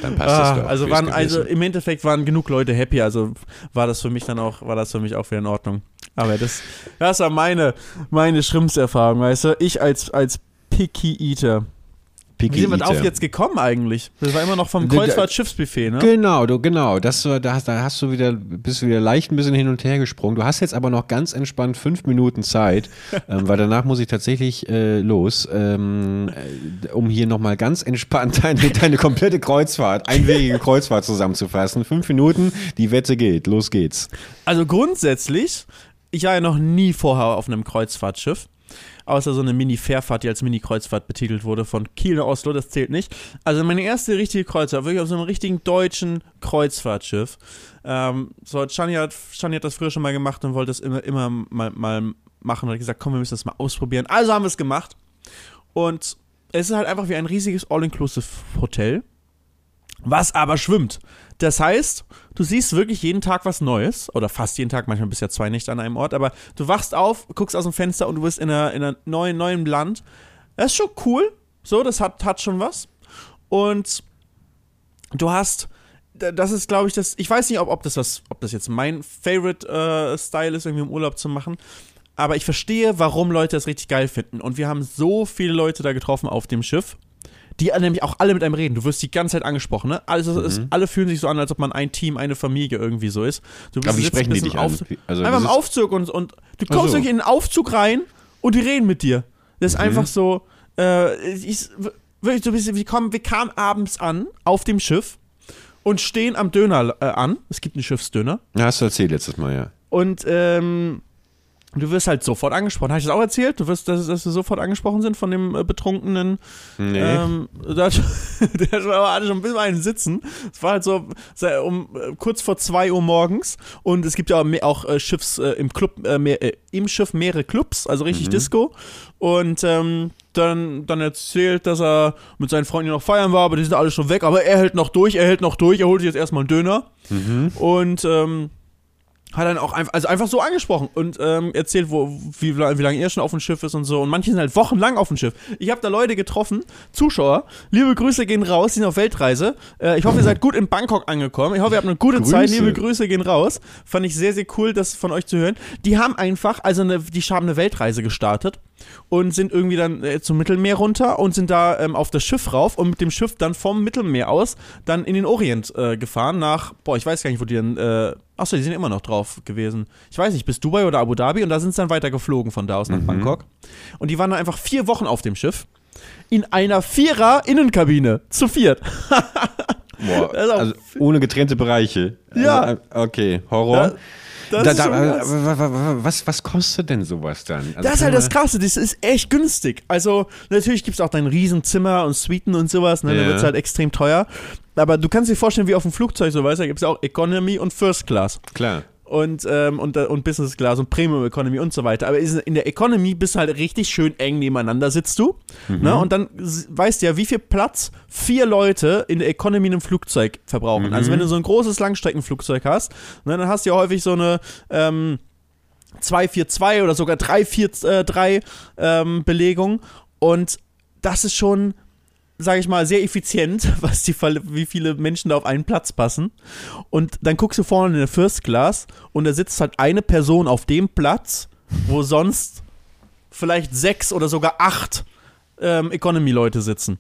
Dann passt Ah, das doch. also waren, also im Endeffekt waren genug Leute happy, also war das für mich dann auch, war das für mich auch wieder in Ordnung. Aber das, das war meine, meine Schrimpserfahrung, weißt du? Ich als, als Picky Eater. Picky Wie sind wir darauf jetzt gekommen eigentlich? Das war immer noch vom Kreuzfahrt-Schiffsbuffet, ne? Genau, du, genau. Das, war- da, hast, da hast du wieder, bist du wieder leicht ein bisschen hin und her gesprungen. Du hast jetzt aber noch ganz entspannt fünf Minuten Zeit, ähm, weil danach muss ich tatsächlich äh, los, ähm, äh, um hier nochmal ganz entspannt deine, deine komplette Kreuzfahrt, einwegige Kreuzfahrt zusammenzufassen. Fünf Minuten, die Wette geht. Los geht's. Also grundsätzlich, ich war ja noch nie vorher auf einem Kreuzfahrtschiff. Außer so eine Mini-Fährfahrt, die als Mini-Kreuzfahrt betitelt wurde, von Kiel nach Oslo, das zählt nicht. Also meine erste richtige Kreuzfahrt, wirklich auf so einem richtigen deutschen Kreuzfahrtschiff. Ähm, so, Shani hat, Shani hat das früher schon mal gemacht und wollte es immer, immer mal, mal machen und hat gesagt, komm, wir müssen das mal ausprobieren. Also haben wir es gemacht. Und es ist halt einfach wie ein riesiges All-Inclusive-Hotel, was aber schwimmt. Das heißt, du siehst wirklich jeden Tag was Neues oder fast jeden Tag, manchmal bist du ja zwei Nächte an einem Ort, aber du wachst auf, guckst aus dem Fenster und du bist in einer, in einer neuen, neuen Land. Das ist schon cool. So, das hat, hat schon was. Und du hast, da- das ist, glaube ich, das, ich weiß nicht, ob, ob das was, ob das jetzt mein Favorite äh, ist, irgendwie im Urlaub zu machen. Aber ich verstehe, warum Leute das richtig geil finden. Und wir haben so viele Leute da getroffen auf dem Schiff, die nämlich auch alle mit einem reden. Du wirst die ganze Zeit angesprochen, ne? Also, es, alle fühlen sich so an, als ob man ein Team, eine Familie irgendwie so ist. Du Aber wie sprechen die dich an? Aufzug- Wie- Also, einfach im ist- Aufzug und, und du kommst so. wirklich in den Aufzug rein und die reden mit dir. Das ist Mhm. einfach so, äh, ich, wirklich so ein bisschen, wir, kommen, wir kamen abends an auf dem Schiff und stehen am Döner äh, an. Es gibt einen Schiffsdöner. Ja, hast du erzählt letztes Mal, ja. Und ähm, du wirst halt sofort angesprochen. Habe ich das auch erzählt? Du wirst, dass, dass wir sofort angesprochen sind von dem äh, betrunkenen. Nee. Ähm, der, hat, der hat schon- ein bisschen einen Sitzen. Es war halt so um äh, kurz vor 2 Uhr morgens. Und es gibt ja auch, äh, Schiffs äh, im Club, äh, mehr, äh, im Schiff mehrere Clubs, also richtig Disco. Und ähm, dann, dann erzählt, dass er mit seinen Freunden noch feiern war, aber die sind alle schon weg. Aber er hält noch durch, er hält noch durch, er holt sich jetzt erstmal einen Döner. Und ähm, hat dann auch einfach, also einfach so angesprochen und ähm, erzählt, wo, wie, wie lange er schon auf dem Schiff ist und so. Und manche sind halt wochenlang auf dem Schiff. Ich habe da Leute getroffen, Zuschauer. Liebe Grüße gehen raus, die sind auf Weltreise. Äh, ich hoffe, ihr seid gut in Bangkok angekommen. Ich hoffe, ihr habt eine gute Grüße. Zeit. Liebe Grüße gehen raus. Fand ich sehr, sehr cool, das von euch zu hören. Die haben einfach, also eine, die haben eine Weltreise gestartet und sind irgendwie dann äh, zum Mittelmeer runter und sind da ähm, auf das Schiff rauf und mit dem Schiff dann vom Mittelmeer aus dann in den Orient äh, gefahren nach, boah, ich weiß gar nicht, wo die dann, äh, achso, die sind immer noch drauf gewesen. Ich weiß nicht, bis Dubai oder Abu Dhabi und da sind sie dann weiter geflogen von da aus nach Bangkok. Und die waren dann einfach vier Wochen auf dem Schiff in einer Vierer-Innenkabine, zu viert. Boah, also ohne getrennte Bereiche. Ja. Also, äh, okay, Horror. Das Da- da- schon äh, was, was kostet denn sowas dann? Also Das ist halt das Krasse, das ist echt günstig. Also, natürlich gibt es auch dein Riesenzimmer und Suiten und sowas, ne? Da Ja. wird es halt extrem teuer. Aber du kannst dir vorstellen, wie auf dem Flugzeug, so weißt du, da gibt es auch Economy und First Class. Klar. Und, ähm, und, äh, und Business Class und Premium Economy und so weiter. Aber in der Economy bist du halt richtig schön eng nebeneinander sitzt du. Ne? Und dann weißt du ja, wie viel Platz vier Leute in der Economy in einem Flugzeug verbrauchen. Also wenn du so ein großes Langstreckenflugzeug hast, ne, dann hast du ja häufig so eine ähm, 242 oder sogar 343 ähm, Belegung. Und das ist schon, sage ich mal, sehr effizient, was die, wie viele Menschen da auf einen Platz passen. Und dann guckst du vorne in der First Class und da sitzt halt eine Person auf dem Platz, wo sonst vielleicht sechs oder sogar acht ähm, Economy-Leute sitzen.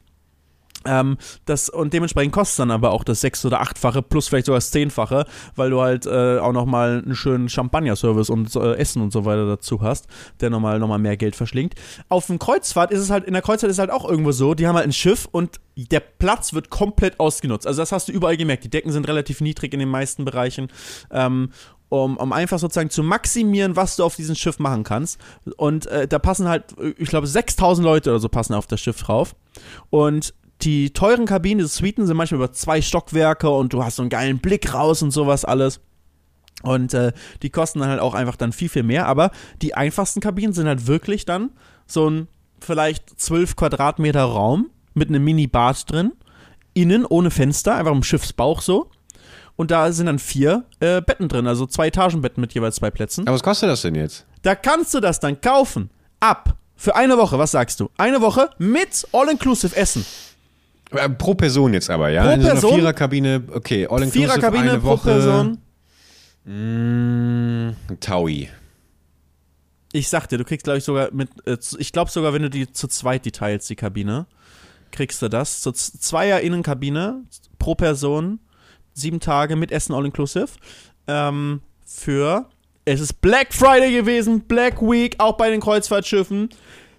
Ähm, das, und dementsprechend kostet dann aber auch das sechs- oder achtfache plus vielleicht sogar das zehnfache, weil du halt äh, auch nochmal einen schönen Champagner-Service und äh, Essen und so weiter dazu hast, der nochmal noch mal mehr Geld verschlingt. Auf dem Kreuzfahrt ist es halt, in der Kreuzfahrt ist es halt auch irgendwo so, die haben halt ein Schiff und der Platz wird komplett ausgenutzt. Also das hast du überall gemerkt. Die Decken sind relativ niedrig in den meisten Bereichen. Ähm, um, um einfach sozusagen zu maximieren, was du auf diesem Schiff machen kannst. Und äh, da passen halt, ich glaube, 6000 Leute oder so passen auf das Schiff drauf. Und die teuren Kabinen, diese Suiten sind manchmal über zwei Stockwerke und du hast so einen geilen Blick raus und sowas alles. Und äh, die kosten dann halt auch einfach dann viel, viel mehr. Aber die einfachsten Kabinen sind halt wirklich dann so ein vielleicht 12 Quadratmeter Raum mit einem Mini-Bad drin. Innen ohne Fenster, einfach im Schiffsbauch so. Und da sind dann vier äh, Betten drin, also zwei Etagenbetten mit jeweils zwei Plätzen. Aber was kostet das denn jetzt? Da kannst du das dann kaufen. Ab. Für eine Woche, was sagst du? Eine Woche mit All-Inclusive Essen. Äh, Pro Person jetzt aber, ja? Pro In so einer Person? Viererkabine, okay, all inclusive Viererkabine eine pro Woche. Person. Mm, Taui. Ich sag dir, du kriegst, glaube ich, sogar mit, äh, zu- ich glaube sogar, wenn du die zu zweit die teilst, die Kabine, kriegst du das. Zur Z- Zweier-Innenkabine pro Person, sieben Tage mit Essen all-inclusive. Ähm, für, es ist Black Friday gewesen, Black Week, auch bei den Kreuzfahrtschiffen.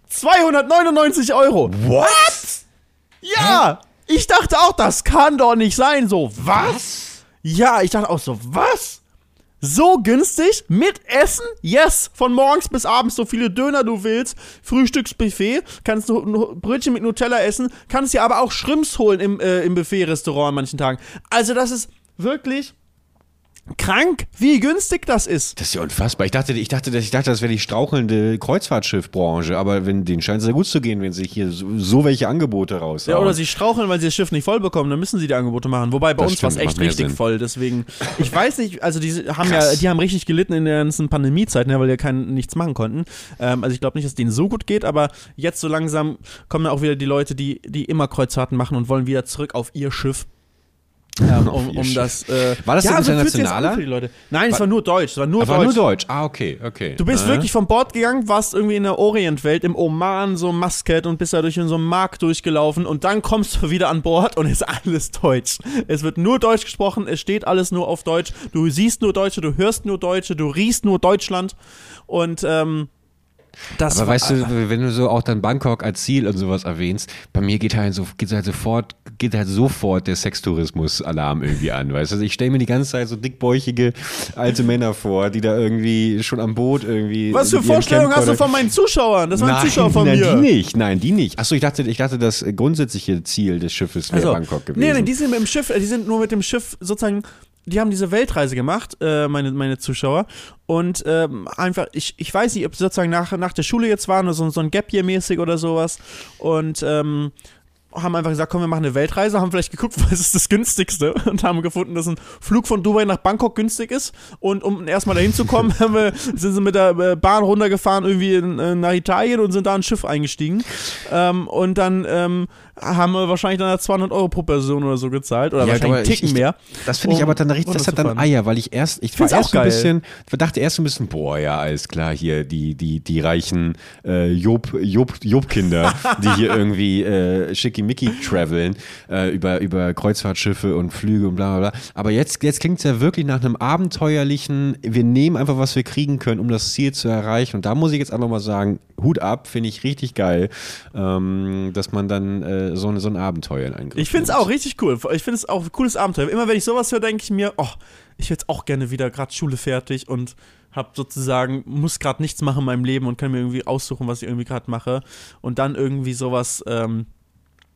299 Euro. What? Ja! Ich dachte auch, das kann doch nicht sein. So, was? Ja, ich dachte auch so, was? So günstig? Mit Essen? Yes! Von morgens bis abends so viele Döner du willst. Frühstücksbuffet. Kannst du Brötchen mit Nutella essen. Kannst dir aber auch Shrimps holen im, äh, im Buffet-Restaurant an manchen Tagen. Also, das ist wirklich krank, wie günstig das ist. Das ist ja unfassbar. Ich dachte, ich dachte, dass- ich dachte das wäre die strauchelnde Kreuzfahrtschiffbranche, aber wenn, denen scheint es ja gut zu gehen, wenn sie hier so, so welche Angebote raus Ja, oder sie straucheln, weil sie das Schiff nicht voll bekommen, dann müssen sie die Angebote machen. Wobei bei Das uns war es echt richtig Sinn. voll. Deswegen, ich weiß nicht, also die haben ja, Krass. die haben richtig gelitten in der ganzen Pandemiezeit, ne, weil die ja kein, nichts machen konnten. Ähm, also ich glaube nicht, dass es denen so gut geht, aber jetzt so langsam kommen ja auch wieder die Leute, die, die immer Kreuzfahrten machen und wollen wieder zurück auf ihr Schiff. Ähm, Auf um, um das. Äh, War das ja, so jetzt internationaler? für die Leute. Nein, es war nur Deutsch. Es war nur Deutsch. nur Deutsch. Ah, okay, okay. Du bist Äh? wirklich von Bord gegangen, warst irgendwie in der Orientwelt, im Oman, so Muscat und bist da durch in so einen Markt durchgelaufen und dann kommst du wieder an Bord und ist alles Deutsch. Es wird nur Deutsch gesprochen, es steht alles nur auf Deutsch, du siehst nur Deutsche, du hörst nur Deutsche, du riechst nur Deutschland und ähm, das Aber weißt du, wenn du so auch dann Bangkok als Ziel und sowas erwähnst, bei mir geht halt so, geht halt sofort, geht halt sofort der Sextourismus-Alarm irgendwie an, weißt du? Also ich stelle mir die ganze Zeit so dickbäuchige alte Männer vor, die da irgendwie schon am Boot irgendwie. Was für Vorstellungen hast du von meinen Zuschauern? Das waren nein, Zuschauer von nein, mir. die nicht, nein, die nicht. Achso, ich dachte, ich dachte, das grundsätzliche Ziel des Schiffes wäre Also, Bangkok gewesen. Nee, nee, die sind mit dem Schiff, äh, die sind nur mit dem Schiff sozusagen, die haben diese Weltreise gemacht, äh, meine, meine Zuschauer. Und ähm, einfach, ich, ich weiß nicht, ob sie sozusagen nach, nach der Schule jetzt waren oder so, so ein Gap Year mäßig oder sowas. Und ähm, haben einfach gesagt, komm, wir machen eine Weltreise, haben vielleicht geguckt, was ist das günstigste und haben gefunden, dass ein Flug von Dubai nach Bangkok günstig ist. Und um erstmal dahin zu kommen, haben wir, sind sie mit der äh, Bahn runtergefahren irgendwie in, äh, nach Italien und sind da in ein Schiff eingestiegen. Ähm, und dann ähm, haben wir wahrscheinlich dann 200 Euro pro Person oder so gezahlt oder Ja, wahrscheinlich einen Ticken ich- mehr. Das finde ich um aber dann richtig, das hat dann. Eier, weil ich erst, ich war find's auch erst so ein geil. bisschen, dachte erst so ein bisschen, boah, ja, alles klar, hier die, die, die reichen äh, Job, Job, Job-Kinder, die hier irgendwie äh, schickimicki traveln äh, über, über Kreuzfahrtschiffe und Flüge und bla bla bla. Aber jetzt, jetzt klingt es ja wirklich nach einem abenteuerlichen, wir nehmen einfach, was wir kriegen können, um das Ziel zu erreichen. Und da muss ich jetzt einfach mal sagen, Hut ab, finde ich richtig geil, ähm, dass man dann äh, so, eine, so ein Abenteuer in Angriff Ich finde es auch richtig cool. Ich finde es auch ein cooles Abenteuer. Immer wenn ich sowas höre, denke ich mir, oh, ich jetzt auch gerne wieder gerade Schule fertig und hab sozusagen, muss gerade nichts machen in meinem Leben und kann mir irgendwie aussuchen, was ich irgendwie gerade mache. Und dann irgendwie sowas, ähm,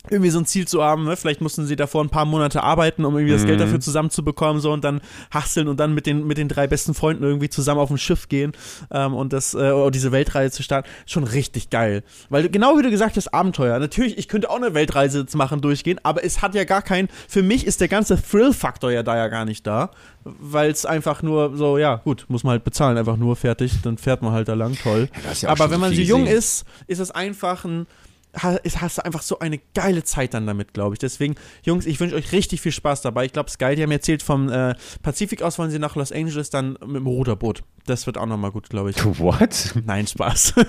irgendwie so ein Ziel zu haben, ne? vielleicht mussten sie davor ein paar Monate arbeiten, um irgendwie das Geld dafür zusammenzubekommen, so und dann hasseln und dann mit den, mit den drei besten Freunden irgendwie zusammen auf ein Schiff gehen ähm, und das, äh, diese Weltreise zu starten, schon richtig geil. Weil genau wie du gesagt hast, Abenteuer. Natürlich, ich könnte auch eine Weltreise jetzt machen, durchgehen, aber es hat ja gar keinen, für mich ist der ganze Thrill-Faktor ja da ja gar nicht da, weil es einfach nur so, ja, gut, muss man halt bezahlen, einfach nur fertig, dann fährt man halt da lang, toll. ja auch aber wenn man so jung ist, ist es einfach ein hast du einfach so eine geile Zeit dann damit, glaube ich. Deswegen, Jungs, ich wünsche euch richtig viel Spaß dabei. Ich glaube, es ist geil. Die haben erzählt, vom äh, Pazifik aus wollen sie nach Los Angeles dann mit dem Ruderboot. Das wird auch nochmal gut, glaube ich. What? Nein, Spaß.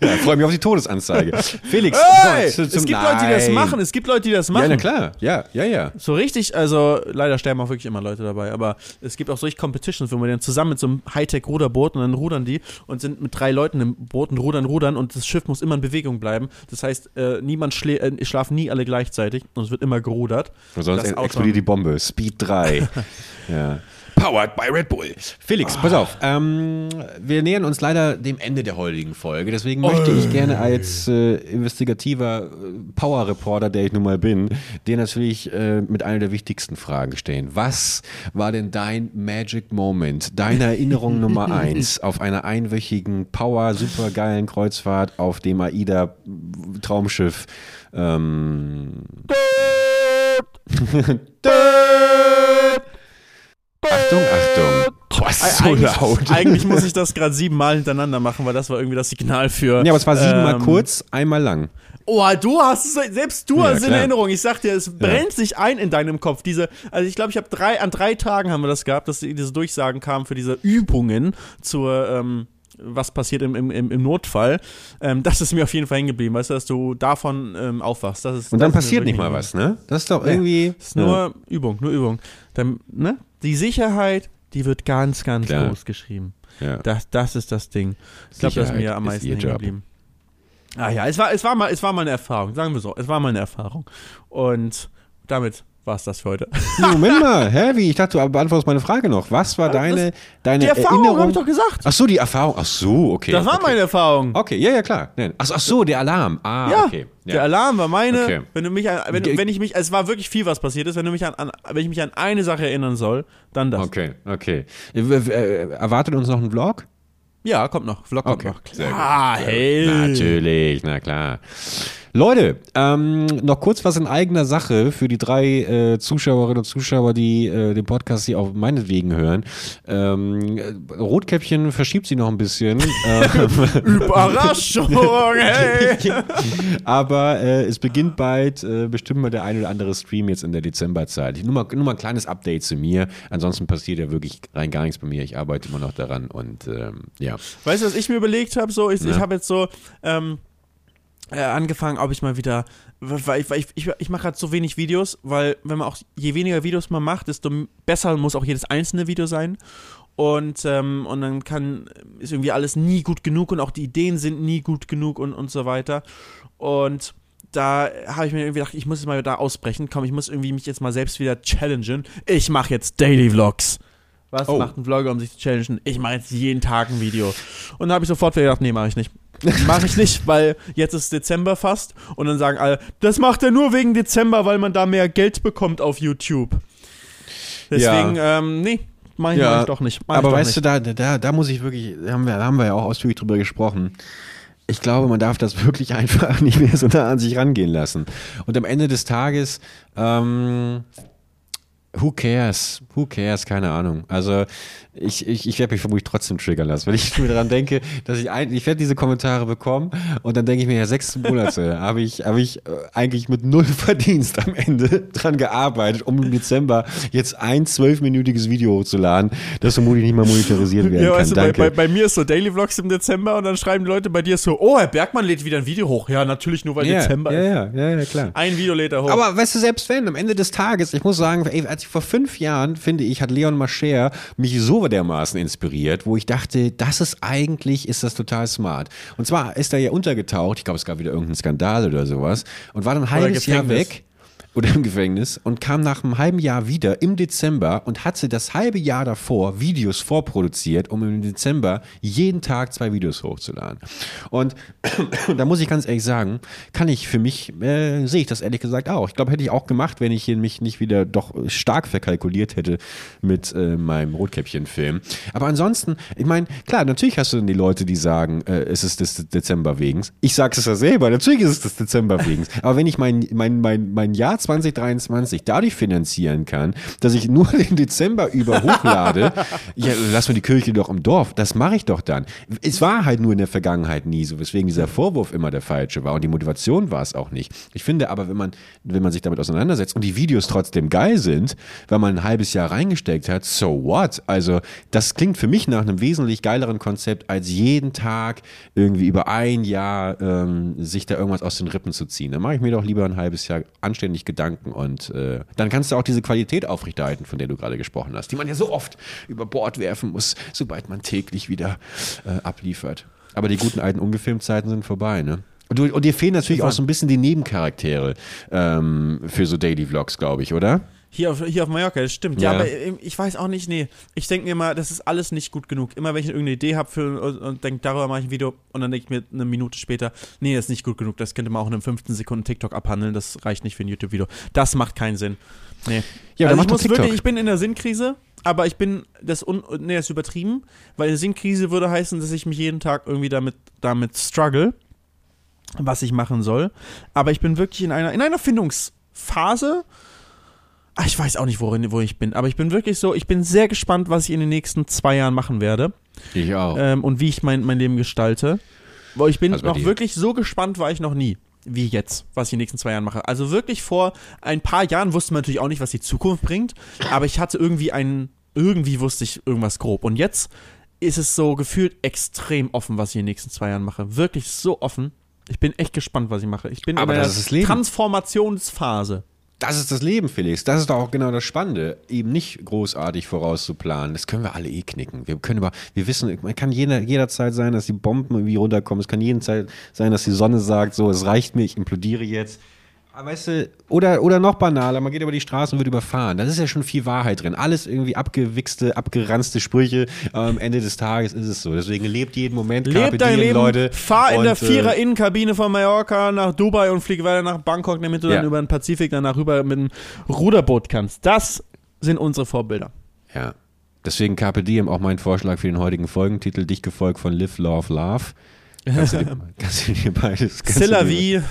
Ja, freue mich auf die Todesanzeige. Felix, Hey, so, es gibt Leute, die das Nein. machen. Es gibt Leute, die das Ja, machen. na klar. Ja, ja, ja. So richtig, also leider sterben auch wirklich immer Leute dabei, aber es gibt auch solche Competitions, wo man dann zusammen mit so einem Hightech-Ruderboot und dann rudern die und sind mit drei Leuten im Boot und rudern, rudern und das Schiff muss immer in Bewegung bleiben. Das heißt, äh, niemand schlä äh, schlafen nie alle gleichzeitig und es wird immer gerudert. Sonst explodiert die Bombe. Speed 3. ja. Powered by Red Bull. Felix, pass auf. Ähm, wir nähern uns leider dem Ende der heutigen Folge. Deswegen möchte ich gerne als äh, investigativer äh, Power-Reporter, der ich nun mal bin, dir natürlich äh, mit einer der wichtigsten Fragen stellen. Was war denn dein Magic Moment, deine Erinnerung Nummer eins auf einer einwöchigen Power-supergeilen Kreuzfahrt auf dem AIDA-Traumschiff? Ähm, Achtung, Achtung. Boah, ist so eigentlich, laut. Eigentlich muss ich das gerade siebenmal hintereinander machen, weil das war irgendwie das Signal für. Ja, aber es war siebenmal ähm, kurz, einmal lang. Oh, du hast es, selbst du Ja, hast es in. Erinnerung. Ich sag dir, es brennt sich ein in deinem Kopf. Diese, also ich glaube, ich habe drei, an drei Tagen haben wir das gehabt, dass diese Durchsagen kamen für diese Übungen zur, ähm, was passiert im, im, im Notfall. Ähm, das ist mir auf jeden Fall hängen geblieben, weißt du, dass du davon ähm, aufwachst. Das ist, Und dann passiert nicht mal was, ne? Das ist doch irgendwie. Das ist nur Übung, nur Übung. Dann, ne? Die Sicherheit, die wird ganz, ganz Klar. groß geschrieben. ja. Das, das ist das Ding. Ich glaube, das ist mir am ist meisten hängen geblieben. Ah ja, es war, es, war mal, es war mal eine Erfahrung, sagen wir so. Es war mal eine Erfahrung. Und damit war es das für heute. Moment mal, hä, wie? Ich dachte, du beantwortest meine Frage noch. Was war deine, deine Die Erfahrung habe Erinnerung? ich doch gesagt. Ach so, die Erfahrung. Ach so, okay. Das war okay. meine Erfahrung. Okay, ja, ja, klar. Nein. Ach, ach so, der Alarm. Ah, Ja, okay. der Alarm war meine. Okay. Wenn du mich, an, wenn, wenn ich mich, es war wirklich viel, was passiert ist. Wenn du mich an, an wenn ich mich an eine Sache erinnern soll, dann das. Okay, okay. Äh, äh, erwartet uns noch ein Vlog? Ja, kommt noch. Vlog kommt Okay, noch. Ah, hey. Natürlich, na klar. Leute, ähm, noch kurz was in eigener Sache für die drei äh, Zuschauerinnen und Zuschauer, die äh, den Podcast hier auch meinetwegen hören. Ähm, äh, Rotkäppchen verschiebt sie noch ein bisschen. ähm, Überraschung, hey. aber äh, es beginnt bald äh, bestimmt mal der ein oder andere Stream jetzt in der Dezemberzeit. Nur mal, nur mal ein kleines Update zu mir. Ansonsten passiert ja wirklich rein gar nichts bei mir. Ich arbeite immer noch daran und ähm, ja. Weißt du, was ich mir überlegt habe? So, ich, ich habe jetzt so ähm, äh, angefangen, ob ich mal wieder, weil ich, weil ich, ich, ich mache gerade so wenig Videos, weil wenn man auch, je weniger Videos man macht, desto besser muss auch jedes einzelne Video sein. Und, ähm, und dann kann, ist irgendwie alles nie gut genug und auch die Ideen sind nie gut genug und, und so weiter. Und da habe ich mir irgendwie gedacht, ich muss jetzt mal da ausbrechen. Komm, ich muss irgendwie mich jetzt mal selbst wieder challengen. Ich mache jetzt Daily Vlogs. Was Oh. macht ein Vlogger, um sich zu challengen? Ich mache jetzt jeden Tag ein Video. Und da habe ich sofort wieder gedacht, nee, mache ich nicht. Mache ich nicht, weil jetzt ist Dezember fast und dann sagen alle, das macht er nur wegen Dezember, weil man da mehr Geld bekommt auf YouTube. Deswegen, ähm, nee, mach ich, mach ich doch nicht. Mach aber doch weißt nicht. du, da, da, da muss ich wirklich, da haben, wir, da haben wir ja auch ausführlich drüber gesprochen. Ich glaube, man darf das wirklich einfach nicht mehr so nah an sich rangehen lassen. Und am Ende des Tages, ähm, who cares? Who cares? Keine Ahnung. Also ich, ich, ich werde mich vermutlich trotzdem triggern lassen, wenn ich mir daran denke, dass ich ein, ich werde diese Kommentare bekommen und dann denke ich mir, ja, sechs Monate habe ich, habe ich äh, eigentlich mit null Verdienst am Ende dran gearbeitet, um im Dezember jetzt ein zwölfminütiges Video hochzuladen, das vermutlich nicht mal monetarisiert werden Ja, kann. weißt du, bei, Danke. bei, bei mir ist so Daily Vlogs im Dezember und dann schreiben die Leute bei dir so, oh, Herr Bergmann lädt wieder ein Video hoch. Ja, natürlich nur, weil ja, Dezember ja, ist. ja, ja, ja, klar. Ein Video lädt er hoch. Aber weißt du, selbst wenn, am Ende des Tages, ich muss sagen, ey, als ich vor fünf Jahren, finde ich, hat Leon Mascher mich so dermaßen inspiriert, wo ich dachte, das ist eigentlich, ist das total smart. Und zwar ist er ja untergetaucht, ich glaube, es gab wieder irgendeinen Skandal oder sowas, und war dann ein halbes Jahr weg. Oder im Gefängnis und kam nach einem halben Jahr wieder im Dezember und hatte das halbe Jahr davor Videos vorproduziert, um im Dezember jeden Tag zwei Videos hochzuladen. Und da muss ich ganz ehrlich sagen, kann ich für mich, äh, sehe ich das ehrlich gesagt auch. Ich glaube, hätte ich auch gemacht, wenn ich hier mich nicht wieder doch stark verkalkuliert hätte mit äh, meinem Rotkäppchen-Film. Aber ansonsten, ich meine, klar, natürlich hast du dann die Leute, die sagen, äh, es ist des Dezember wegens. Ich sage es ja selber, natürlich ist es des Dezember wegens. Aber wenn ich mein, mein, mein, mein Jahr 2023 dadurch finanzieren kann, dass ich nur den Dezember über hochlade, ja, lass mir die Kirche doch im Dorf. Das mache ich doch dann. Es war halt nur in der Vergangenheit nie so, weswegen dieser Vorwurf immer der falsche war und die Motivation war es auch nicht. Ich finde aber, wenn man, wenn man sich damit auseinandersetzt und die Videos trotzdem geil sind, weil man ein halbes Jahr reingesteckt hat, so what? Also, das klingt für mich nach einem wesentlich geileren Konzept, als jeden Tag irgendwie über ein Jahr ähm, sich da irgendwas aus den Rippen zu ziehen. Dann mache ich mir doch lieber ein halbes Jahr anständig Gedanken und äh, dann kannst du auch diese Qualität aufrechterhalten, von der du gerade gesprochen hast, die man ja so oft über Bord werfen muss, sobald man täglich wieder äh, abliefert. Aber die guten alten Ungefilmzeiten sind vorbei, ne? Und, du, und dir fehlen natürlich auch so ein bisschen die Nebencharaktere ähm, für so Daily Vlogs, glaube ich, oder? Hier auf, hier auf Mallorca, das stimmt. Ja, Ja. aber ich weiß auch nicht, nee. Ich denke mir mal, das ist alles nicht gut genug. Immer wenn ich irgendeine Idee habe und, und denke, darüber mache ich ein Video und dann denke ich mir eine Minute später, nee, das ist nicht gut genug. Das könnte man auch in einem 15 Sekunden TikTok abhandeln. Das reicht nicht für ein YouTube-Video. Das macht keinen Sinn. Nee. Ja, also ich muss TikTok. wirklich, ich bin in der Sinnkrise, aber ich bin das un, nee, das ist übertrieben, weil eine Sinnkrise würde heißen, dass ich mich jeden Tag irgendwie damit damit struggle, was ich machen soll. Aber ich bin wirklich in einer in einer Findungsphase. Ah, Ich weiß auch nicht, worin, wo ich bin, aber ich bin wirklich so, ich bin sehr gespannt, was ich in den nächsten zwei Jahren machen werde Ich auch. ähm, und wie ich mein, mein Leben gestalte. Weil ich bin Also noch dir. wirklich so gespannt, war ich noch nie, wie jetzt, was ich in den nächsten zwei Jahren mache. Also wirklich vor ein paar Jahren wusste man natürlich auch nicht, was die Zukunft bringt, aber ich hatte irgendwie einen, irgendwie wusste ich irgendwas grob. Und jetzt ist es so gefühlt extrem offen, was ich in den nächsten zwei Jahren mache. Wirklich so offen. Ich bin echt gespannt, was ich mache. Ich bin Aber in Leben. Transformationsphase. Das ist das Leben, Felix. Das ist doch auch genau das Spannende, eben nicht großartig vorauszuplanen. Das können wir alle eh knicken. Wir können über, wir wissen, man kann jeder, jederzeit sein, dass die Bomben irgendwie runterkommen. Es kann jederzeit sein, dass die Sonne sagt, so, es reicht mir, ich implodiere jetzt. Aber weißt du, oder, oder noch banaler, man geht über die Straße und wird überfahren. Da ist ja schon viel Wahrheit drin. Alles irgendwie abgewichste, abgeranzte Sprüche. Am Ende des Tages ist es so. Deswegen lebt jeden Moment, Carpe Leb dein Leben, Leute. fahr in Und, der äh, Vierer-Innenkabine von Mallorca nach Dubai und flieg weiter nach Bangkok, damit du Ja. dann über den Pazifik danach rüber mit dem Ruderboot kannst. Das sind unsere Vorbilder. Ja. Deswegen Carpe Diem auch mein Vorschlag für den heutigen Folgentitel, dich gefolgt von Live, Love, Love. Kannst du dir, kannst du dir beides. vie.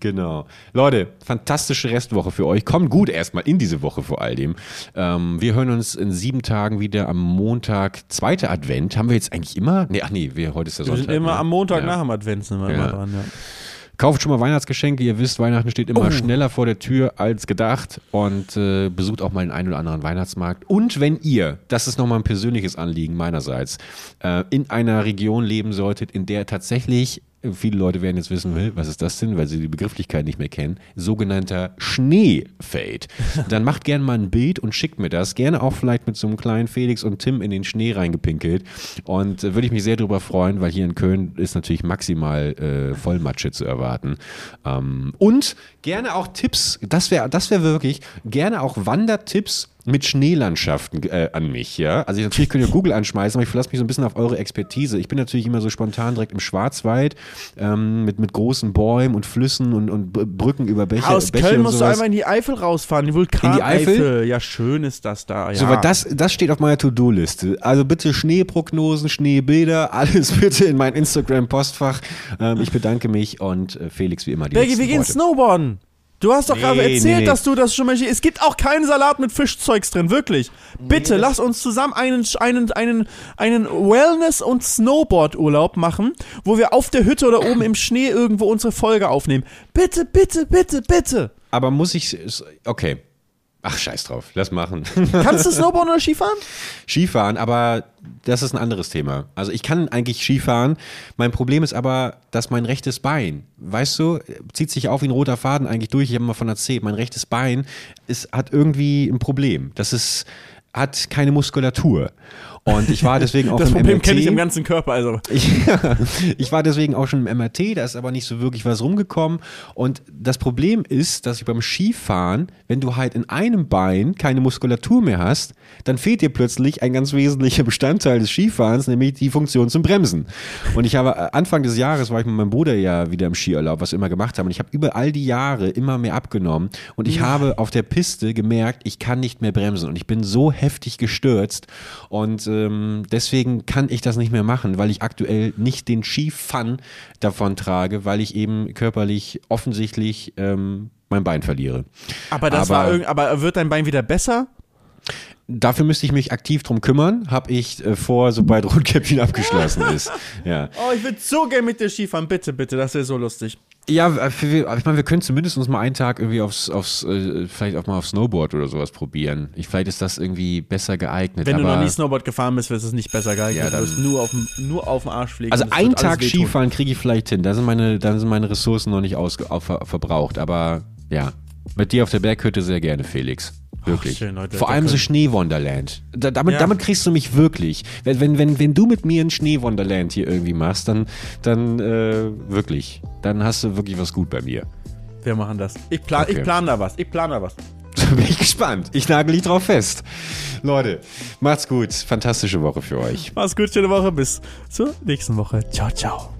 Genau. Leute, fantastische Restwoche für euch. Kommt gut erstmal in diese Woche vor all dem. Ähm, wir hören uns in sieben Tagen wieder am Montag. Zweiter Advent. Haben wir jetzt eigentlich immer? Nee, ach nee, wir, heute ist der Wir Sonntag. sind immer ne? am Montag Ja. nach dem Advent sind wir Ja. immer dran. Ja. Kauft schon mal Weihnachtsgeschenke. Ihr wisst, Weihnachten steht immer Oh. schneller vor der Tür als gedacht. Und äh, besucht auch mal den einen oder anderen Weihnachtsmarkt. Und wenn ihr, das ist nochmal ein persönliches Anliegen meinerseits, äh, in einer Region leben solltet, in der tatsächlich, viele Leute werden jetzt wissen, will, was ist das denn, weil sie die Begrifflichkeit nicht mehr kennen, sogenannter Schnee fällt. Dann macht gerne mal ein Bild und schickt mir das. Gerne auch vielleicht mit so einem kleinen Felix und Tim in den Schnee reingepinkelt. Und äh, würde ich mich sehr darüber freuen, weil hier in Köln ist natürlich maximal äh, Vollmatsche zu erwarten. Ähm, und gerne auch Tipps, das wäre das wär wirklich, gerne auch Wandertipps mit Schneelandschaften äh, an mich, ja. Also natürlich könnt ihr Google anschmeißen, aber ich verlasse mich so ein bisschen auf eure Expertise. Ich bin natürlich immer so spontan direkt im Schwarzwald ähm, mit, mit großen Bäumen und Flüssen und, und Brücken über Bäche. Aus Bäche Köln musst du einmal in die Eifel rausfahren, die Vulkaneifel. Eifel? Ja, schön ist das da. Ja. So, aber das, das steht auf meiner To-Do-Liste. Also bitte Schneeprognosen, Schneebilder, alles bitte in mein Instagram-Postfach. Ähm, ich bedanke mich und äh, Felix wie immer die Bergi, wir gehen. Snowboarden. Du hast doch Nee, gerade erzählt, nee, nee. dass du das schon mal. Es gibt auch keinen Salat mit Fischzeugs drin, wirklich. Bitte, lass uns zusammen einen, einen, einen, einen Wellness- und Snowboard-Urlaub machen, wo wir auf der Hütte oder oben im Schnee irgendwo unsere Folge aufnehmen. Bitte, bitte, bitte, bitte. Aber muss ich. Okay. Ach, scheiß drauf. Lass machen. Kannst du Snowboarden oder Skifahren? Skifahren, aber das ist ein anderes Thema. Also ich kann eigentlich Skifahren. Mein Problem ist aber, dass mein rechtes Bein, weißt du, zieht sich auf wie ein roter Faden eigentlich durch. Ich habe mal von erzählt, mein rechtes Bein ist, hat irgendwie ein Problem. Das ist, hat keine Muskulatur. Und ich war deswegen auch Das im Problem MRT. kenne ich im ganzen Körper. Also. Ich, ich war deswegen auch schon im MRT, da ist aber nicht so wirklich was rumgekommen. Und das Problem ist, dass ich beim Skifahren, wenn du halt in einem Bein keine Muskulatur mehr hast, dann fehlt dir plötzlich ein ganz wesentlicher Bestandteil des Skifahrens, nämlich die Funktion zum Bremsen. Und ich habe äh, Anfang des Jahres war ich mit meinem Bruder ja wieder im Skiurlaub, was wir immer gemacht haben. Und ich habe über all die Jahre immer mehr abgenommen. Und ich habe auf der Piste gemerkt, ich kann nicht mehr bremsen. Und ich bin so heftig gestürzt. Und ähm, deswegen kann ich das nicht mehr machen, weil ich aktuell nicht den Skifun davon trage, weil ich eben körperlich offensichtlich ähm, mein Bein verliere. Aber das Aber- war irgend, aber wird dein Bein wieder besser? Dafür müsste ich mich aktiv drum kümmern, habe ich äh, vor, sobald Rotkäppchen abgeschlossen ist. Ja, Oh, ich würde so gerne mit dir Skifahren, bitte, bitte, das wäre so lustig. Ja äh, ich meine, wir können zumindest uns mal einen Tag irgendwie aufs, aufs äh, vielleicht auch mal auf Snowboard oder sowas probieren. Ich, vielleicht ist das irgendwie besser geeignet. Wenn du noch nie Snowboard gefahren bist, wird es nicht besser geeignet. Ja, du wirst nur auf, nur auf dem Arsch fliegen. Also einen Tag. Skifahren kriege ich vielleicht hin. Da sind meine, da sind meine Ressourcen noch nicht ausge, auf, ver- verbraucht. Aber ja, mit dir auf der Berghütte sehr gerne, Felix. Wirklich. schön, Leute. Vor allem so Schneewonderland. Da, damit, Ja. damit kriegst du mich wirklich. Wenn, wenn, wenn, wenn du mit mir ein Schneewonderland hier irgendwie machst, dann, dann äh, wirklich. Dann hast du wirklich was gut bei mir. Wir machen das. Ich plan, Okay. ich plan da was. Ich plan da was. Da bin ich gespannt. Ich nagel dich drauf fest. Leute, macht's gut. Fantastische Woche für euch. Mach's gut, schöne Woche. Bis zur nächsten Woche. Ciao, ciao.